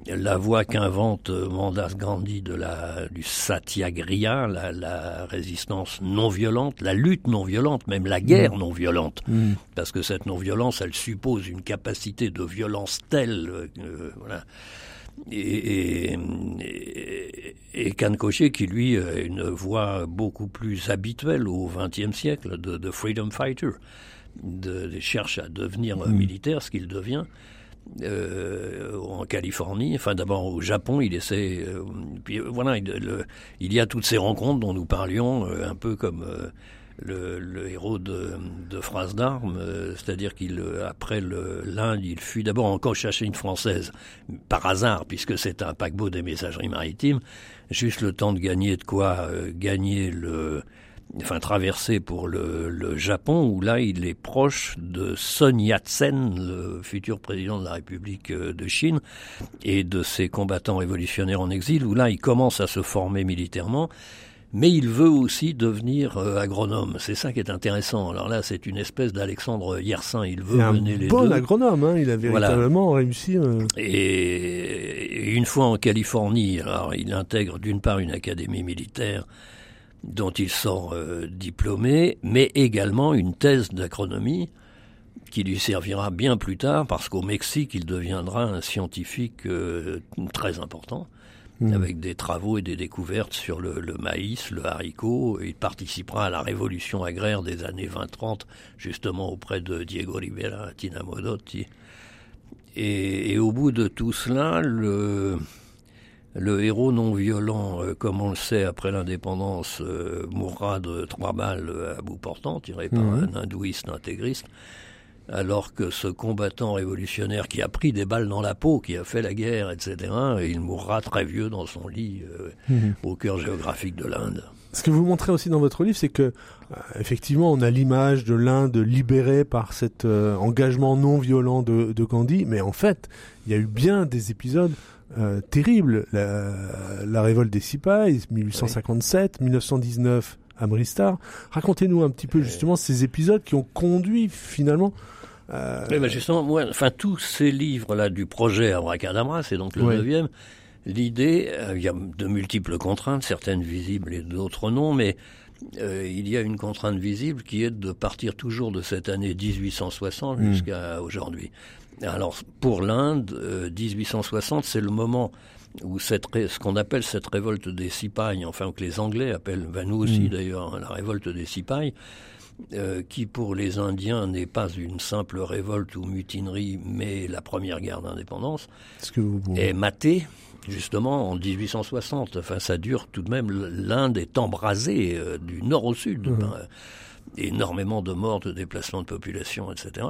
la voie qu'invente Mandas Gandhi de la, du satyagraha, la, la, résistance non violente, la lutte non violente, même la guerre mm. non violente. Mm. Parce que cette non-violence, elle suppose une capacité de violence telle, euh, voilà. Et, et, et qui lui a une voie beaucoup plus habituelle au XXe siècle de, de freedom fighter de, cherche à devenir mm. militaire, ce qu'il devient. Euh, en Californie, enfin d'abord au Japon, il essaie. Euh, puis euh, voilà, il, y a toutes ces rencontres dont nous parlions, un peu comme le, héros de, de Phrase d'armes, c'est-à-dire qu'il après l'Inde, il fuit d'abord encore chercher une française par hasard, puisque c'est un paquebot des messageries maritimes, juste le temps de gagner de quoi gagner le enfin traversé pour le, le, Japon, où là il est proche de Sun Yat-sen, le futur président de la République euh, de Chine, et de ses combattants révolutionnaires en exil, où là il commence à se former militairement. Mais il veut aussi devenir euh, agronome. C'est ça qui est intéressant. Alors là, c'est une espèce d'Alexandre Yersin. Il veut mener les bon agronome. Hein. Il a véritablement réussi. Euh. Et, une fois en Californie, alors il intègre d'une part une académie militaire dont il sort euh, diplômé, mais également une thèse d'agronomie qui lui servira bien plus tard parce qu'au Mexique, il deviendra un scientifique euh, très important mmh. avec des travaux et des découvertes sur le, maïs, le haricot. Il participera à la révolution agraire des années 20-30, justement auprès de Diego Rivera, Tina Modotti. Et, et, au bout de tout cela, le, le héros non violent, euh, comme on le sait après l'indépendance, euh, mourra de trois balles à bout portant, tiré par mmh. un hindouiste intégriste alors que ce combattant révolutionnaire qui a pris des balles dans la peau, qui a fait la guerre, etc., il mourra très vieux dans son lit euh, mhm. au cœur géographique de l'Inde. Ce que vous montrez aussi dans votre livre, c'est que euh, effectivement, on a l'image de l'Inde libérée par cet euh, engagement non violent de, Gandhi, mais en fait, il y a eu bien des épisodes terribles. La, révolte des Sipais, 1857, 1919, Amristar. Racontez-nous un petit peu justement ces épisodes qui ont conduit finalement euh... Oui, justement, moi, enfin, tous ces livres-là du projet Abracadabra, c'est donc le neuvième, l'idée, euh, il y a de multiples contraintes, certaines visibles et d'autres non, mais euh, il y a une contrainte visible qui est de partir toujours de cette année 1860 hmm. jusqu'à aujourd'hui. Alors, pour l'Inde, 1860, euh, c'est le moment où cette ce qu'on appelle cette révolte des Sipais, enfin que les Anglais appellent, ben nous aussi hmm. d'ailleurs, la révolte des Sipais, euh, qui pour les Indiens n'est pas une simple révolte ou mutinerie, mais la première guerre d'indépendance, est matée justement en 1860. Enfin, ça dure tout de même. L'Inde est embrasée euh, du nord au sud. Mmh. énormément de morts, de déplacements de population, etc.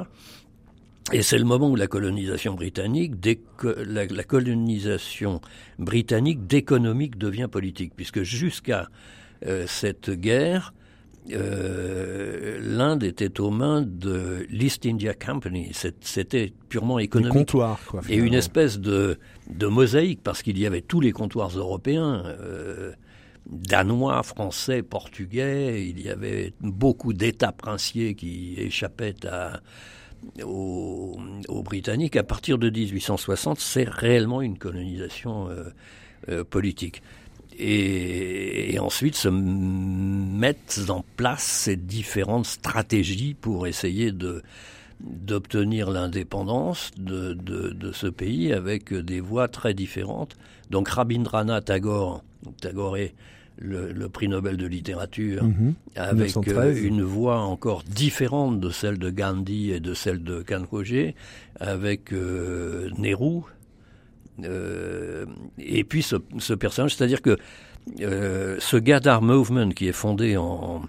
Et c'est le moment où la colonisation britannique, la, la, colonisation britannique d'économique devient politique, puisque jusqu'à euh, cette guerre, euh, l'Inde était aux mains de l'East India Company. C'était purement économique. comptoirs, quoi. Et une espèce de, de mosaïque, parce qu'il y avait tous les comptoirs européens. Euh, danois, français, portugais, il y avait beaucoup d'États princiers qui échappaient à, aux, Britanniques. À partir de 1860, c'est réellement une colonisation euh, euh, politique et, ensuite se mettent en place ces différentes stratégies pour essayer de d'obtenir l'indépendance de, de, ce pays avec des voies très différentes. Donc Rabindranath Tagore, Tagore le, prix Nobel de littérature, mhm. avec euh, une voix encore différente de celle de Gandhi et de celle de Kankoje, avec euh, Nehru, euh, et puis ce, ce personnage, c'est-à-dire que euh, ce Gadar Movement qui est fondé en,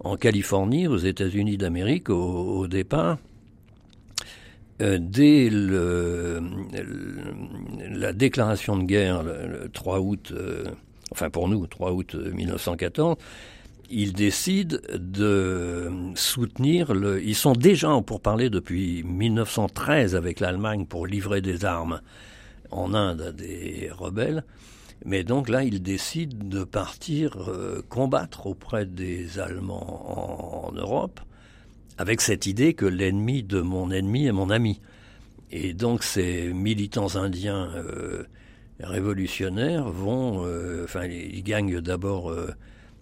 en Californie, aux États-Unis d'Amérique, au, au, départ, dès le, la déclaration de guerre le, 3 août, enfin pour nous, 3 août 1914, ils décident de soutenir le. Ils sont déjà en pourparlers depuis 1913 avec l'Allemagne pour livrer des armes en Inde à des rebelles. Mais donc là, il décide de partir euh, combattre auprès des Allemands en, Europe, avec cette idée que l'ennemi de mon ennemi est mon ami. Et donc ces militants indiens euh, révolutionnaires vont, euh, enfin, ils gagnent d'abord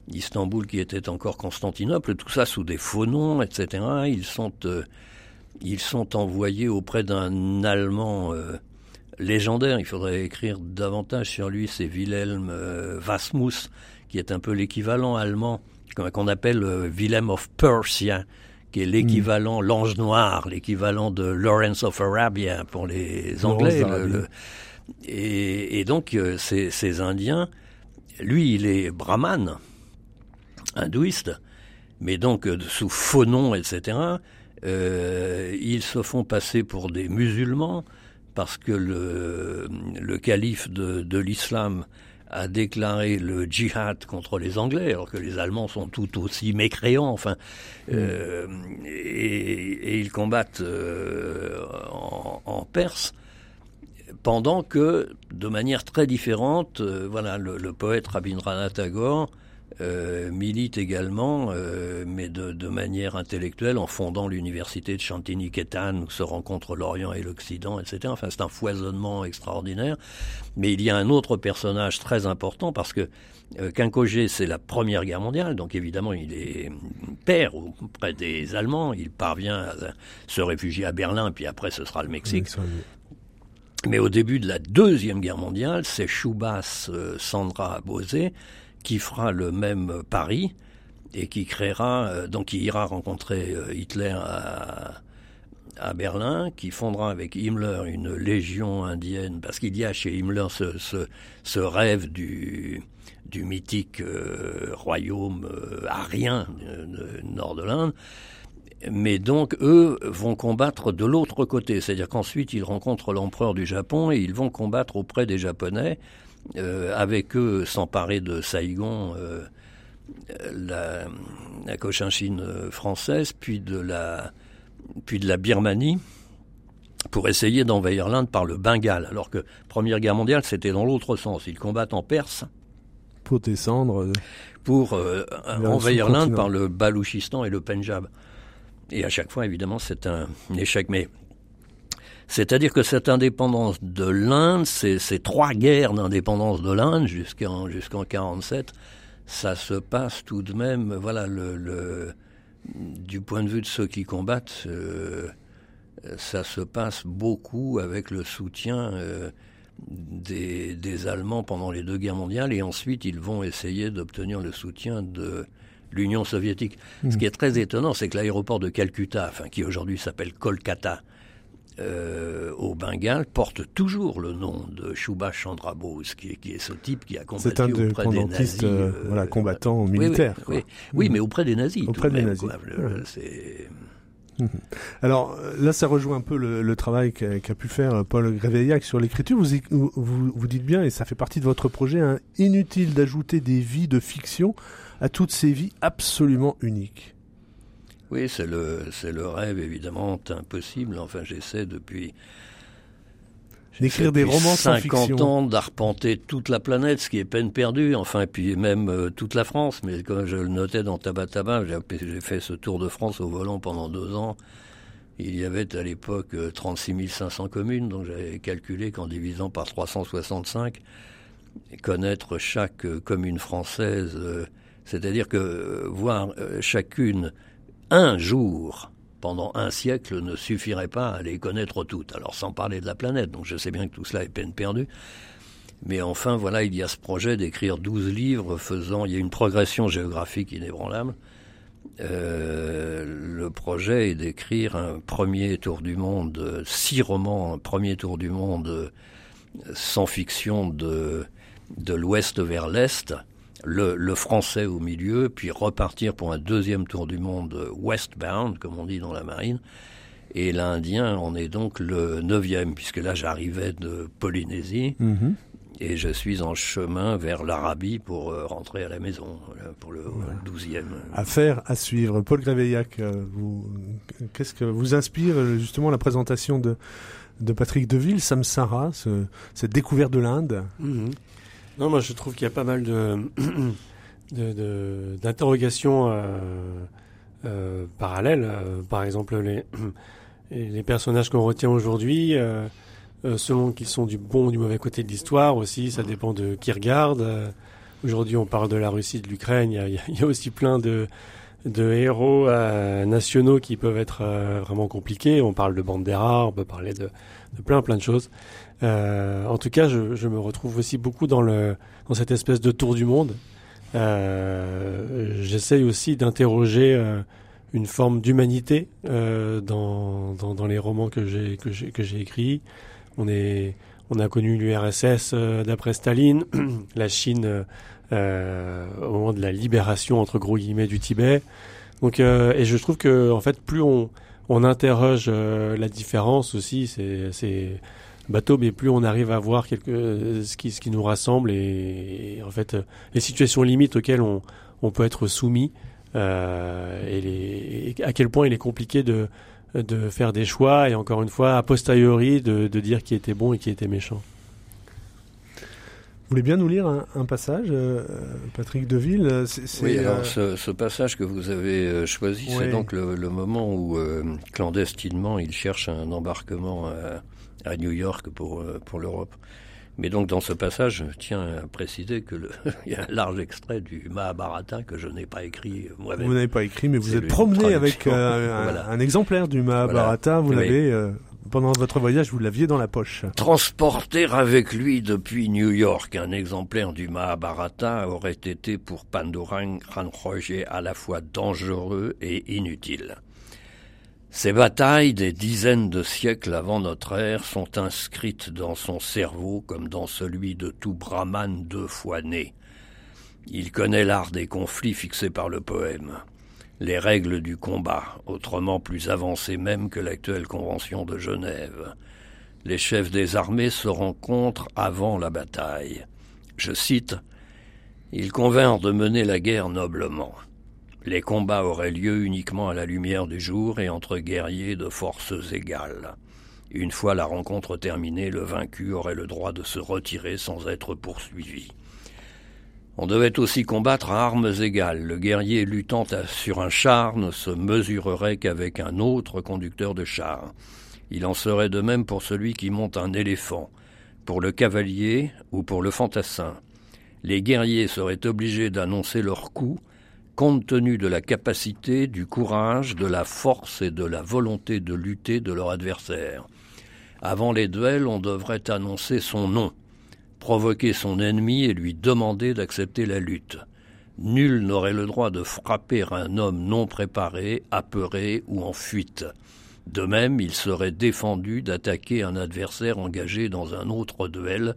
Istanbul qui était encore Constantinople, tout ça sous des faux noms, etc. Ils sont, ils sont envoyés auprès d'un Allemand légendaire. Il faudrait écrire davantage sur lui. C'est Wilhelm euh, Vasmus, qui est un peu l'équivalent allemand, qu'on appelle euh, Wilhelm of Persia, qui est l'équivalent, hmm. l'ange noir, l'équivalent de Lawrence of Arabia pour les Anglais. Et, donc, euh, ces, Indiens, lui, il est brahman, hindouiste, mais donc sous faux noms, etc. ils se font passer pour des musulmans parce que le, le calife de, de l'islam a déclaré le djihad contre les Anglais, alors que les Allemands sont tout aussi mécréants, enfin, mm. euh, et, et, ils combattent euh, en, en, Perse, pendant que, de manière très différente, euh, voilà, le, poète Rabindranath Tagore euh, milite également, euh, mais de, manière intellectuelle, en fondant l'université de Chantilly-Kétan, où se rencontrent l'Orient et l'Occident, etc. Enfin, c'est un foisonnement extraordinaire. Mais il y a un autre personnage très important parce que euh, c'est la Première Guerre mondiale, donc évidemment, il est père auprès des Allemands. Il parvient à se réfugier à Berlin, puis après, ce sera le Mexique. Mais au début de la Deuxième Guerre mondiale, c'est Choubas Sandra Bosé qui fera le même pari et qui créera, donc qui ira rencontrer Hitler à, à Berlin, qui fondera avec Himmler une légion indienne, parce qu'il y a chez Himmler ce, ce, ce rêve du, du mythique euh, royaume euh, arien nord de l'Inde. Mais donc, eux vont combattre de l'autre côté. C'est-à-dire qu'ensuite, ils rencontrent l'empereur du Japon et ils vont combattre auprès des Japonais, euh, avec eux s'emparer de Saigon, euh, la, la Cochinchine française, puis de la, puis de la Birmanie, pour essayer d'envahir l'Inde par le Bengale. Alors que Première Guerre mondiale, c'était dans l'autre sens. Ils combattent en Perse. Pour descendre. Pour euh, envahir l'Inde par le Balouchistan et le Pendjab. Et à chaque fois, évidemment, c'est un échec. Mais c'est-à-dire que cette indépendance de l'Inde, ces, trois guerres d'indépendance de l'Inde jusqu'en jusqu'en 47, ça se passe tout de même. Voilà le, le du point de vue de ceux qui combattent, euh, ça se passe beaucoup avec le soutien euh, des, des, Allemands pendant les deux guerres mondiales et ensuite ils vont essayer d'obtenir le soutien de l'Union soviétique. Mmh. Ce qui est très étonnant, c'est que l'aéroport de Calcutta, enfin, qui aujourd'hui s'appelle Kolkata, euh, au Bengale porte toujours le nom de Subhash Chandra Bose, qui est, qui est ce type qui a combattu un auprès des nazis. Euh, voilà, combattant oui, militaire. Oui, oui, oui, mais auprès des nazis. Auprès des nazis. Le, c'est... Alors là, ça rejoint un peu le, le travail qu'a, pu faire Paul Gréveillac sur l'écriture. Vous, vous, vous dites bien, et ça fait partie de votre projet, hein, inutile d'ajouter des vies de fiction à toutes ces vies absolument uniques. Oui, c'est le, c'est le rêve évidemment impossible. Enfin, j'essaie depuis. D'écrire des romans sans 50 fiction. ans d'arpenter toute la planète, ce qui est peine perdue. Enfin, et puis même euh, toute la France. Mais comme je le notais dans Tabac, j'ai, j'ai fait ce tour de France au volant pendant deux ans. Il y avait à l'époque 36 500 communes, donc j'avais calculé qu'en divisant par 365, connaître chaque commune française, euh, c'est-à-dire que euh, voir chacune un jour pendant un siècle ne suffirait pas à les connaître toutes. Alors sans parler de la planète, donc je sais bien que tout cela est peine perdue. Mais enfin, voilà, il y a ce projet d'écrire 12 livres faisant, il y a une progression géographique inébranlable. Euh, le projet est d'écrire un premier tour du monde, six romans, un premier tour du monde sans fiction de l'ouest vers l'est, le, le, français au milieu, puis repartir pour un deuxième tour du monde westbound, comme on dit dans la marine. Et l'Indien en est donc le neuvième, puisque là j'arrivais de Polynésie. Mm -hmm. Et je suis en chemin vers l'Arabie pour euh, rentrer à la maison, pour le douzième. Voilà. Affaire à suivre. Paul Gréveillac, vous, qu'est-ce que vous inspire justement la présentation de, de Patrick Deville, Samsara, ce, cette découverte de l'Inde? Mm -hmm. Non, moi je trouve qu'il y a pas mal de d'interrogations euh, euh, parallèles. Euh, par exemple, les, les personnages qu'on retient aujourd'hui, euh, selon qu'ils sont du bon ou du mauvais côté de l'histoire aussi, ça dépend de qui regarde. Aujourd'hui, on parle de la Russie, de l'Ukraine. Il, il, y a aussi plein de, de héros nationaux qui peuvent être vraiment compliqués. On parle de Bandera, on peut parler de, de plein plein de choses. Euh, en tout cas, je, je, me retrouve aussi beaucoup dans, le, dans cette espèce de tour du monde. Euh, J'essaye aussi d'interroger euh, une forme d'humanité euh, dans, dans, dans, les romans que j'ai que écrits. On est on a connu l'URSS euh, d'après Staline, la Chine au moment de la libération entre gros guillemets du Tibet. Donc et je trouve que en fait plus on on interroge la différence aussi, c'est bateau, mais plus on arrive à voir quelque, ce, qui, ce qui nous rassemble et, et en fait les situations limites auxquelles on, on peut être soumis euh, et, les, et, à quel point il est compliqué de, de faire des choix et encore une fois a posteriori de, de dire qui était bon et qui était méchant. Vous voulez bien nous lire un, un passage, euh, Patrick Deville c est, c est, Oui, alors euh... ce, ce, passage que vous avez euh, choisi, oui. c'est donc le, le, moment où euh, clandestinement il cherche un embarquement à, à New York pour, euh, pour l'Europe. Mais donc dans ce passage, je tiens à préciser que le, il y a un large extrait du Mahabharata que je n'ai pas écrit moi-même. Vous n'avez pas écrit, mais vous êtes promené avec euh, un, voilà. un, exemplaire du Mahabharata. Voilà. Vous l'avez euh, pendant votre voyage, vous l'aviez dans la poche. Transporter avec lui depuis New York un exemplaire du Mahabharata aurait été pour Pandurang Ranroje à la fois dangereux et inutile. Ces batailles des dizaines de siècles avant notre ère sont inscrites dans son cerveau comme dans celui de tout brahman deux fois né. Il connaît l'art des conflits fixés par le poème, les règles du combat, autrement plus avancées même que l'actuelle convention de Genève. Les chefs des armées se rencontrent avant la bataille. Je cite Ils convinrent de mener la guerre noblement. Les combats auraient lieu uniquement à la lumière du jour et entre guerriers de forces égales. Une fois la rencontre terminée, le vaincu aurait le droit de se retirer sans être poursuivi. On devait aussi combattre à armes égales. Le guerrier luttant sur un char ne se mesurerait qu'avec un autre conducteur de char. Il en serait de même pour celui qui monte un éléphant, pour le cavalier ou pour le fantassin. Les guerriers seraient obligés d'annoncer leur coup compte tenu de la capacité, du courage, de la force et de la volonté de lutter de leur adversaire. Avant les duels, on devrait annoncer son nom, provoquer son ennemi et lui demander d'accepter la lutte. Nul n'aurait le droit de frapper un homme non préparé, apeuré ou en fuite. De même, il serait défendu d'attaquer un adversaire engagé dans un autre duel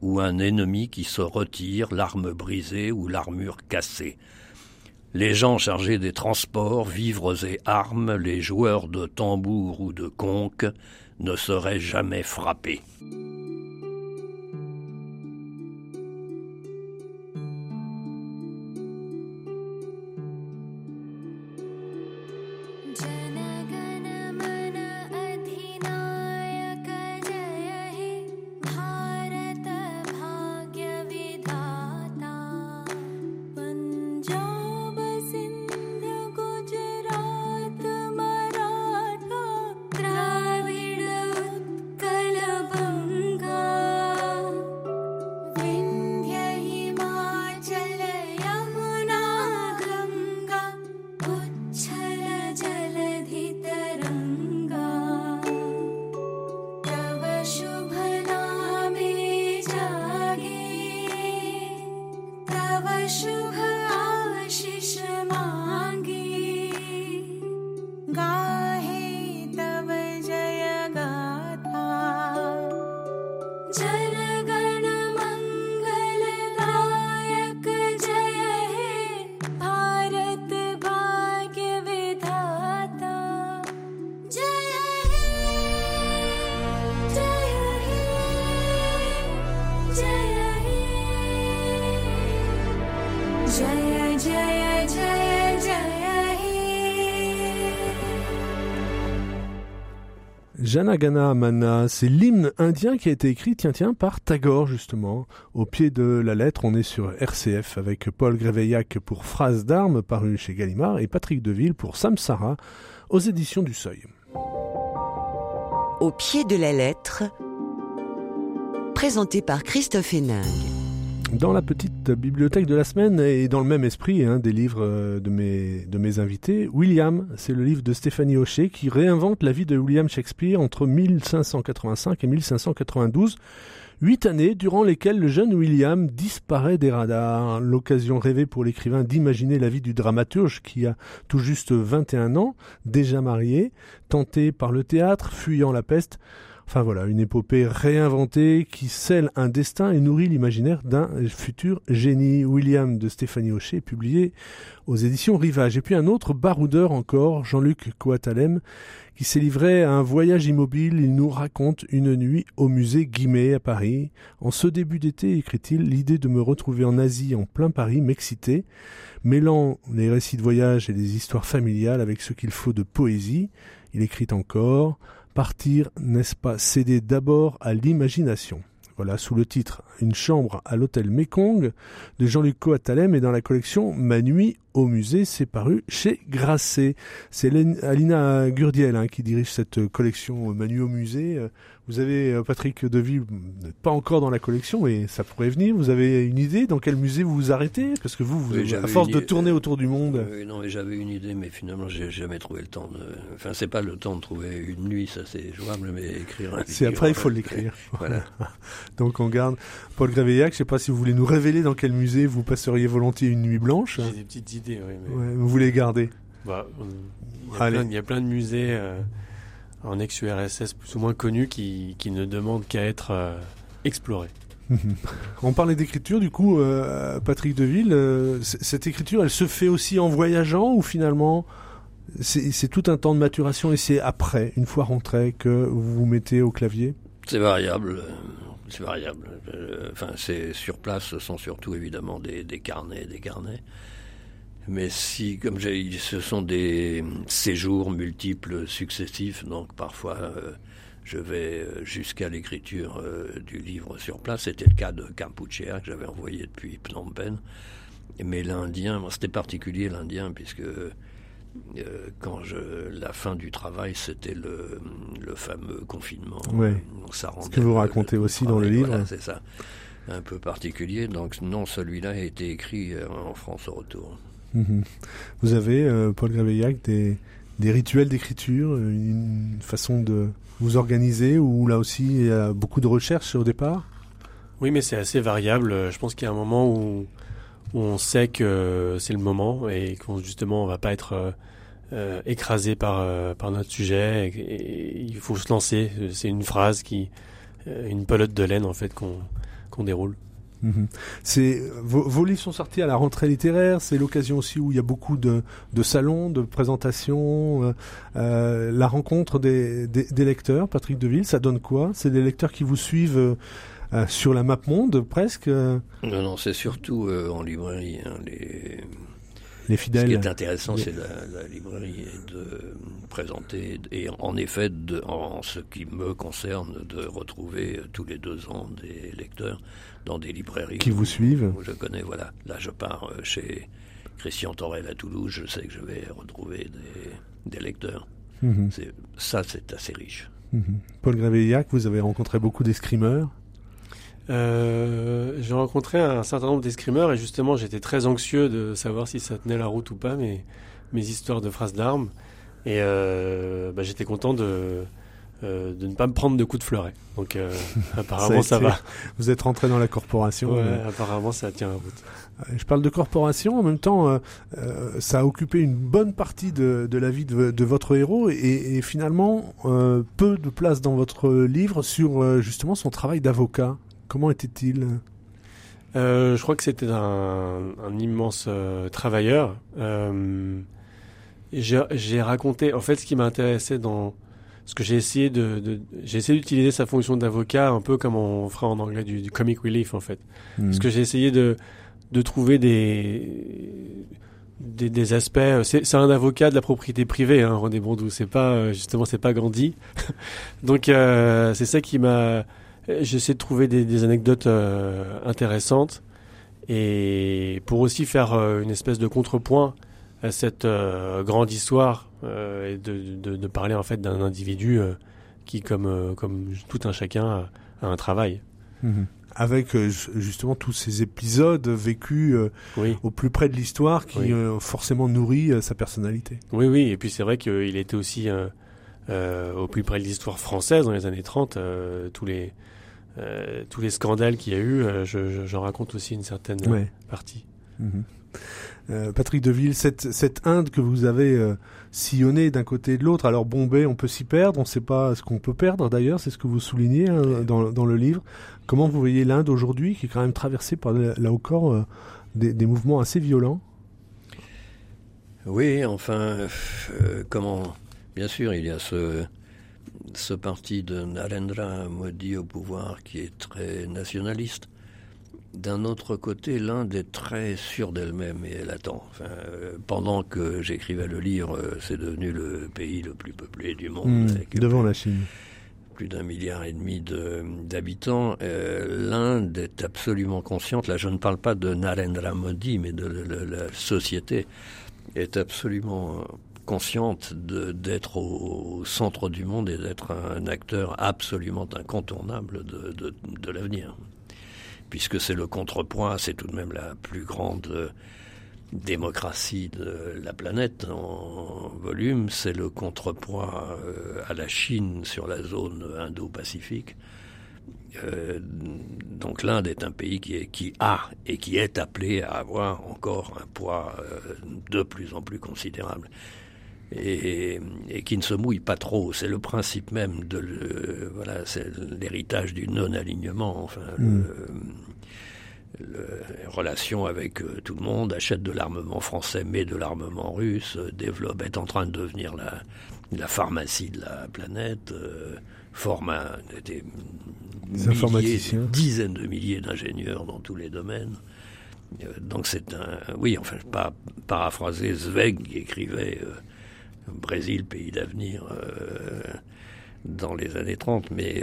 ou un ennemi qui se retire, l'arme brisée ou l'armure cassée les gens chargés des transports, vivres et armes, les joueurs de tambour ou de conques, ne seraient jamais frappés. Janagana Mana, c'est l'hymne indien qui a été écrit, tiens, tiens, par Tagore, justement. Au pied de la lettre, on est sur RCF avec Paul Gréveillac pour Phrase d'armes, paru chez Gallimard, et Patrick Deville pour Samsara, aux éditions du Seuil. Au pied de la lettre, présenté par Christophe Héningue dans la petite bibliothèque de la semaine et dans le même esprit hein, des livres euh, de mes, de mes invités, William, c'est le livre de Stéphanie Hocher qui réinvente la vie de William Shakespeare entre 1585 et 1592. Huit années durant lesquelles le jeune William disparaît des radars. L'occasion rêvée pour l'écrivain d'imaginer la vie du dramaturge qui a tout juste 21 ans, déjà marié, tenté par le théâtre, fuyant la peste. Enfin voilà, une épopée réinventée qui scelle un destin et nourrit l'imaginaire d'un futur génie. William de Stéphanie Hocher, publié aux éditions Rivage. Et puis un autre baroudeur encore, Jean-Luc Coatalem, qui s'est livré à un voyage immobile. Il nous raconte une nuit au musée Guimet à Paris. En ce début d'été, écrit-il, l'idée de me retrouver en Asie en plein Paris m'excitait, mêlant les récits de voyage et les histoires familiales avec ce qu'il faut de poésie. Il écrit encore Partir, n'est-ce pas céder d'abord à l'imagination Voilà, sous le titre une chambre à l'hôtel Mekong de Jean-Luc Coatalem et dans la collection Ma nuit au musée, c'est paru chez Grasset. C'est Alina Gurdiel hein, qui dirige cette collection Ma nuit au musée. Vous avez euh, Patrick Deville, vous n'êtes pas encore dans la collection, mais ça pourrait venir. Vous avez une idée dans quel musée vous vous arrêtez? Parce que vous, vous à force de tourner autour du monde. Oui, non, mais j'avais une idée, mais finalement, j'ai jamais trouvé le temps. De... Enfin, c'est pas le temps de trouver une nuit, ça c'est jouable, mais écrire un. C'est après, il faut l'écrire. voilà. Donc on garde Paul Gréveillac. Je sais pas si vous voulez nous révéler dans quel musée vous passeriez volontiers une nuit blanche. J'ai des petites idées, oui. Mais... vous voulez garder? Bah, il, y a plein, de musées. Euh, en ex-URSS plus ou moins connu qui, qui ne demande qu'à être euh, exploré. On parlait d'écriture, du coup, euh, Patrick Deville, euh, cette écriture, elle se fait aussi en voyageant ou finalement c'est tout un temps de maturation et c'est après, une fois rentré, que vous vous mettez au clavier? C'est variable. C'est variable. Enfin, c'est sur place, ce sont surtout évidemment des, des carnets, des carnets. Mais si, comme j'ai ce sont des séjours multiples, successifs, donc parfois euh, je vais euh, jusqu'à l'écriture euh, du livre sur place. C'était le cas de Kampuchea que j'avais envoyé depuis Phnom Penh. Mais l'Indien, c'était particulier l'Indien puisque quand je, la fin du travail, c'était le, le, fameux confinement. Oui. Ça Ce que vous racontez aussi dans le livre. c'est ça. Un peu particulier. Donc non, celui-là a été écrit en France au retour. Mhm. Vous avez, euh, Paul Graveillac, des, rituels d'écriture, une façon de vous organiser où là aussi il y a beaucoup de recherches au départ? Oui, mais c'est assez variable. Je pense qu'il y a un moment où, on sait que c'est le moment et qu'on justement on va pas être euh, euh, écrasé par, par notre sujet. Et, il faut se lancer. C'est une phrase qui, une pelote de laine en fait qu'on qu'on déroule. Mhm. C'est vos, livres sont sortis à la rentrée littéraire. C'est l'occasion aussi où il y a beaucoup de, de salons, de présentations, euh, euh, la rencontre des, des, lecteurs. Patrick Deville, ça donne quoi? C'est des lecteurs qui vous suivent euh, sur la map monde presque. Non, non, c'est surtout en librairie. Hein, les les fidèles. Ce qui est intéressant, c'est la, librairie de présenter et en effet, de, en ce qui me concerne, de retrouver tous les deux ans des lecteurs dans des librairies qui vous suivent. je connais, voilà. Là, je pars euh, chez Christian Torel à Toulouse. Je sais que je vais retrouver des, lecteurs. Mhm. Ça, c'est assez riche. Mhm. Paul Graveillac, vous avez rencontré beaucoup d'escrimeurs euh, j'ai rencontré un certain nombre d'escrimeurs et justement j'étais très anxieux de savoir si ça tenait la route ou pas mes, mes histoires de phrases d'armes et euh, bah, j'étais content de, euh, de ne pas me prendre de coups de fleuret. Donc apparemment ça, va. Vous êtes rentré dans la corporation. Ouais, apparemment ça tient la route. Je parle de corporation, en même temps ça a occupé une bonne partie de, de la vie de, de votre héros et, et finalement peu de place dans votre livre sur justement son travail d'avocat. Comment était-il? Euh, Je crois que c'était un, immense euh, travailleur. Euh, j'ai raconté, en fait, ce qui m'intéressait dans ce que j'ai essayé de, j'ai essayé d'utiliser sa fonction d'avocat un peu comme on ferait en anglais du, comic relief en fait. Hmm. Parce que j'ai essayé de de trouver des des, aspects. C'est un avocat de la propriété privée, hein, René Bondou. C'est pas justement, c'est pas Gandhi. Donc c'est ça qui m'a euh, j'essaie de trouver des, anecdotes euh, intéressantes et pour aussi faire euh, une espèce de contrepoint à cette grande histoire et de, parler en fait d'un individu qui, comme, comme tout un chacun, a, un travail. Mhm. Avec justement tous ces épisodes vécus au plus près de l'histoire qui forcément nourrit sa personnalité. Oui, oui, et puis c'est vrai qu'il était aussi au plus près de l'histoire française dans les années 30. tous les euh, tous les scandales qu'il y a eu, euh, j'en raconte aussi une certaine partie. Mhm. Euh, Patrick Deville, cette, cette Inde que vous avez sillonnée d'un côté et de l'autre, alors Bombay, on peut s'y perdre, on ne sait pas ce qu'on peut perdre d'ailleurs, c'est ce que vous soulignez hein, dans, dans, le livre. Comment vous voyez l'Inde aujourd'hui, qui est quand même traversée par, là encore, des, des, mouvements assez violents? Oui, enfin, comment Bien sûr, il y a ce, ce parti de Narendra Modi au pouvoir qui est très nationaliste. D'un autre côté, l'Inde est très sûre d'elle-même et elle attend. Euh, pendant que j'écrivais le livre, euh, c'est devenu le pays le plus peuplé du monde. Hmm, devant la Chine. plus d'un milliard et demi d'habitants, euh, l'Inde est absolument consciente, là je ne parle pas de Narendra Modi, mais de la société, est absolument consciente d'être au, centre du monde et d'être un acteur absolument incontournable de l'avenir. Puisque c'est le contrepoint, c'est tout de même la plus grande démocratie de la planète en volume, c'est le contrepoids euh, à la Chine sur la zone Indo-Pacifique. Euh, donc l'Inde est un pays qui, a et qui est appelé à avoir encore un poids euh, de plus en plus considérable. Et, et, qui ne se mouille pas trop. C'est le principe même de le, voilà, c'est l'héritage du non-alignement. Enfin, mm le, relation avec euh, tout le monde, achète de l'armement français mais de l'armement russe, euh, développe, est en train de devenir la, la pharmacie de la planète, euh, forme un, des, milliers, dizaines de milliers d'ingénieurs dans tous les domaines. donc c'est un, oui, enfin, pas paraphraser Zweig qui écrivait Brésil, pays d'avenir dans les années 30, mais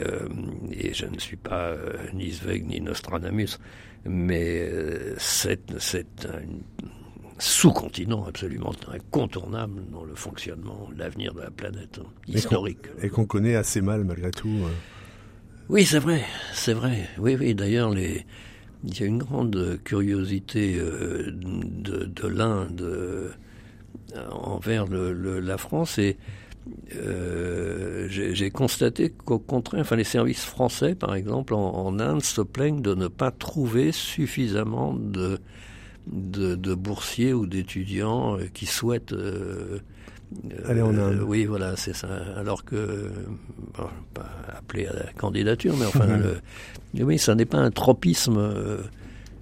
et je ne suis pas ni Zweig ni Nostradamus, mais euh, c'est un sous-continent absolument incontournable dans le fonctionnement, l'avenir de la planète hein, historique. Et qu'on connaît assez mal malgré tout. Euh. Oui, c'est vrai, c'est vrai. Oui, oui. D'ailleurs, les... il y a une grande curiosité euh, de, de l'Inde envers le, la France et euh, j'ai constaté qu'au contraire, enfin les services français, par exemple, en, Inde, se plaignent de ne pas trouver suffisamment de, de, boursiers ou d'étudiants euh, qui souhaitent euh, aller en Inde. oui, voilà, c'est ça. Alors que, pas appelé à la candidature, mais enfin, oui, ça n'est pas un tropisme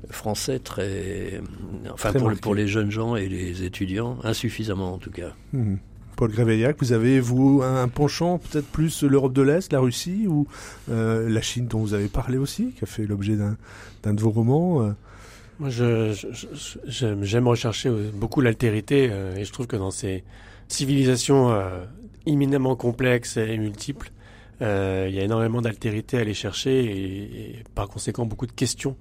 français très, enfin pour, pour, les jeunes gens et les étudiants, insuffisamment en tout cas. Mhm. Paul Gréveillac, vous avez, vous, un penchant peut-être plus l'Europe de l'Est, la Russie, ou euh, la Chine dont vous avez parlé aussi, qui a fait l'objet d'un de vos romans euh? Moi, j'aime rechercher beaucoup l'altérité, euh, et je trouve que dans ces civilisations imminemment complexes et multiples, il y a énormément d'altérité à aller chercher, et, par conséquent beaucoup de questions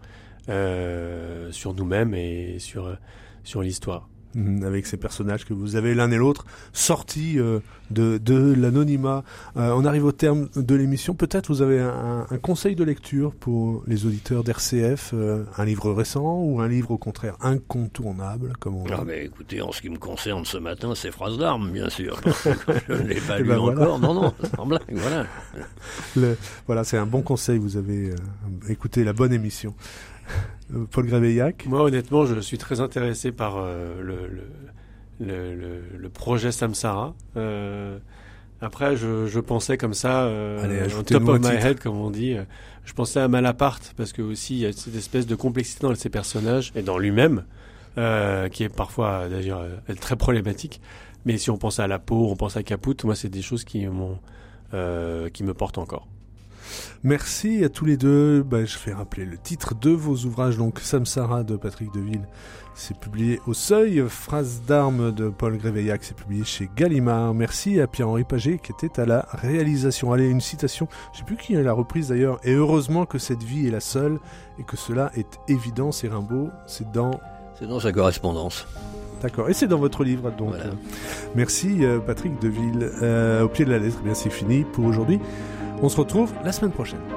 sur nous-mêmes et sur, sur l'histoire. Mhm, avec ces personnages que vous avez l'un et l'autre sortis euh, de, de l'anonymat. Euh, on arrive au terme de l'émission. Peut-être vous avez un, un, conseil de lecture pour les auditeurs d'RCF, euh, un livre récent ou un livre au contraire incontournable, comme on ah mais écoutez, en ce qui me concerne ce matin, c'est Phrase d'armes, bien sûr. je ne l'ai pas eh lu ben encore. Non, non, en blague, voilà. voilà, c'est un bon conseil. Vous avez écouté la bonne émission. Euh, Paul Graveillac Moi, honnêtement, je suis très intéressé par euh, le, le, le, projet Samsara. Euh, après, je, je, pensais comme ça, euh, top of my head, comme on dit. Je pensais à Malaparte, parce que aussi, il y a cette espèce de complexité dans ces personnages, et dans lui-même, euh, qui est parfois, d'ailleurs, très problématique. Mais si on pense à la peau, on pense à Caput, moi, c'est des choses qui, m'ont, qui me portent encore. Merci à tous les deux. Bah, je vais rappeler le titre de vos ouvrages. Donc Samsara de Patrick Deville, c'est publié au Seuil. Phrase d'armes de Paul Gréveillac, c'est publié chez Gallimard. Merci à Pierre-Henri Paget qui était à la réalisation. Allez, une citation. Je sais plus qui a la reprise d'ailleurs. Et heureusement que cette vie est la seule et que cela est évident. C'est Rimbaud. C'est dans. C'est dans sa correspondance. D'accord. Et c'est dans votre livre, donc. merci, euh, Patrick Deville. Euh, au pied de la lettre, eh bien c'est fini pour aujourd'hui. On se retrouve la semaine prochaine.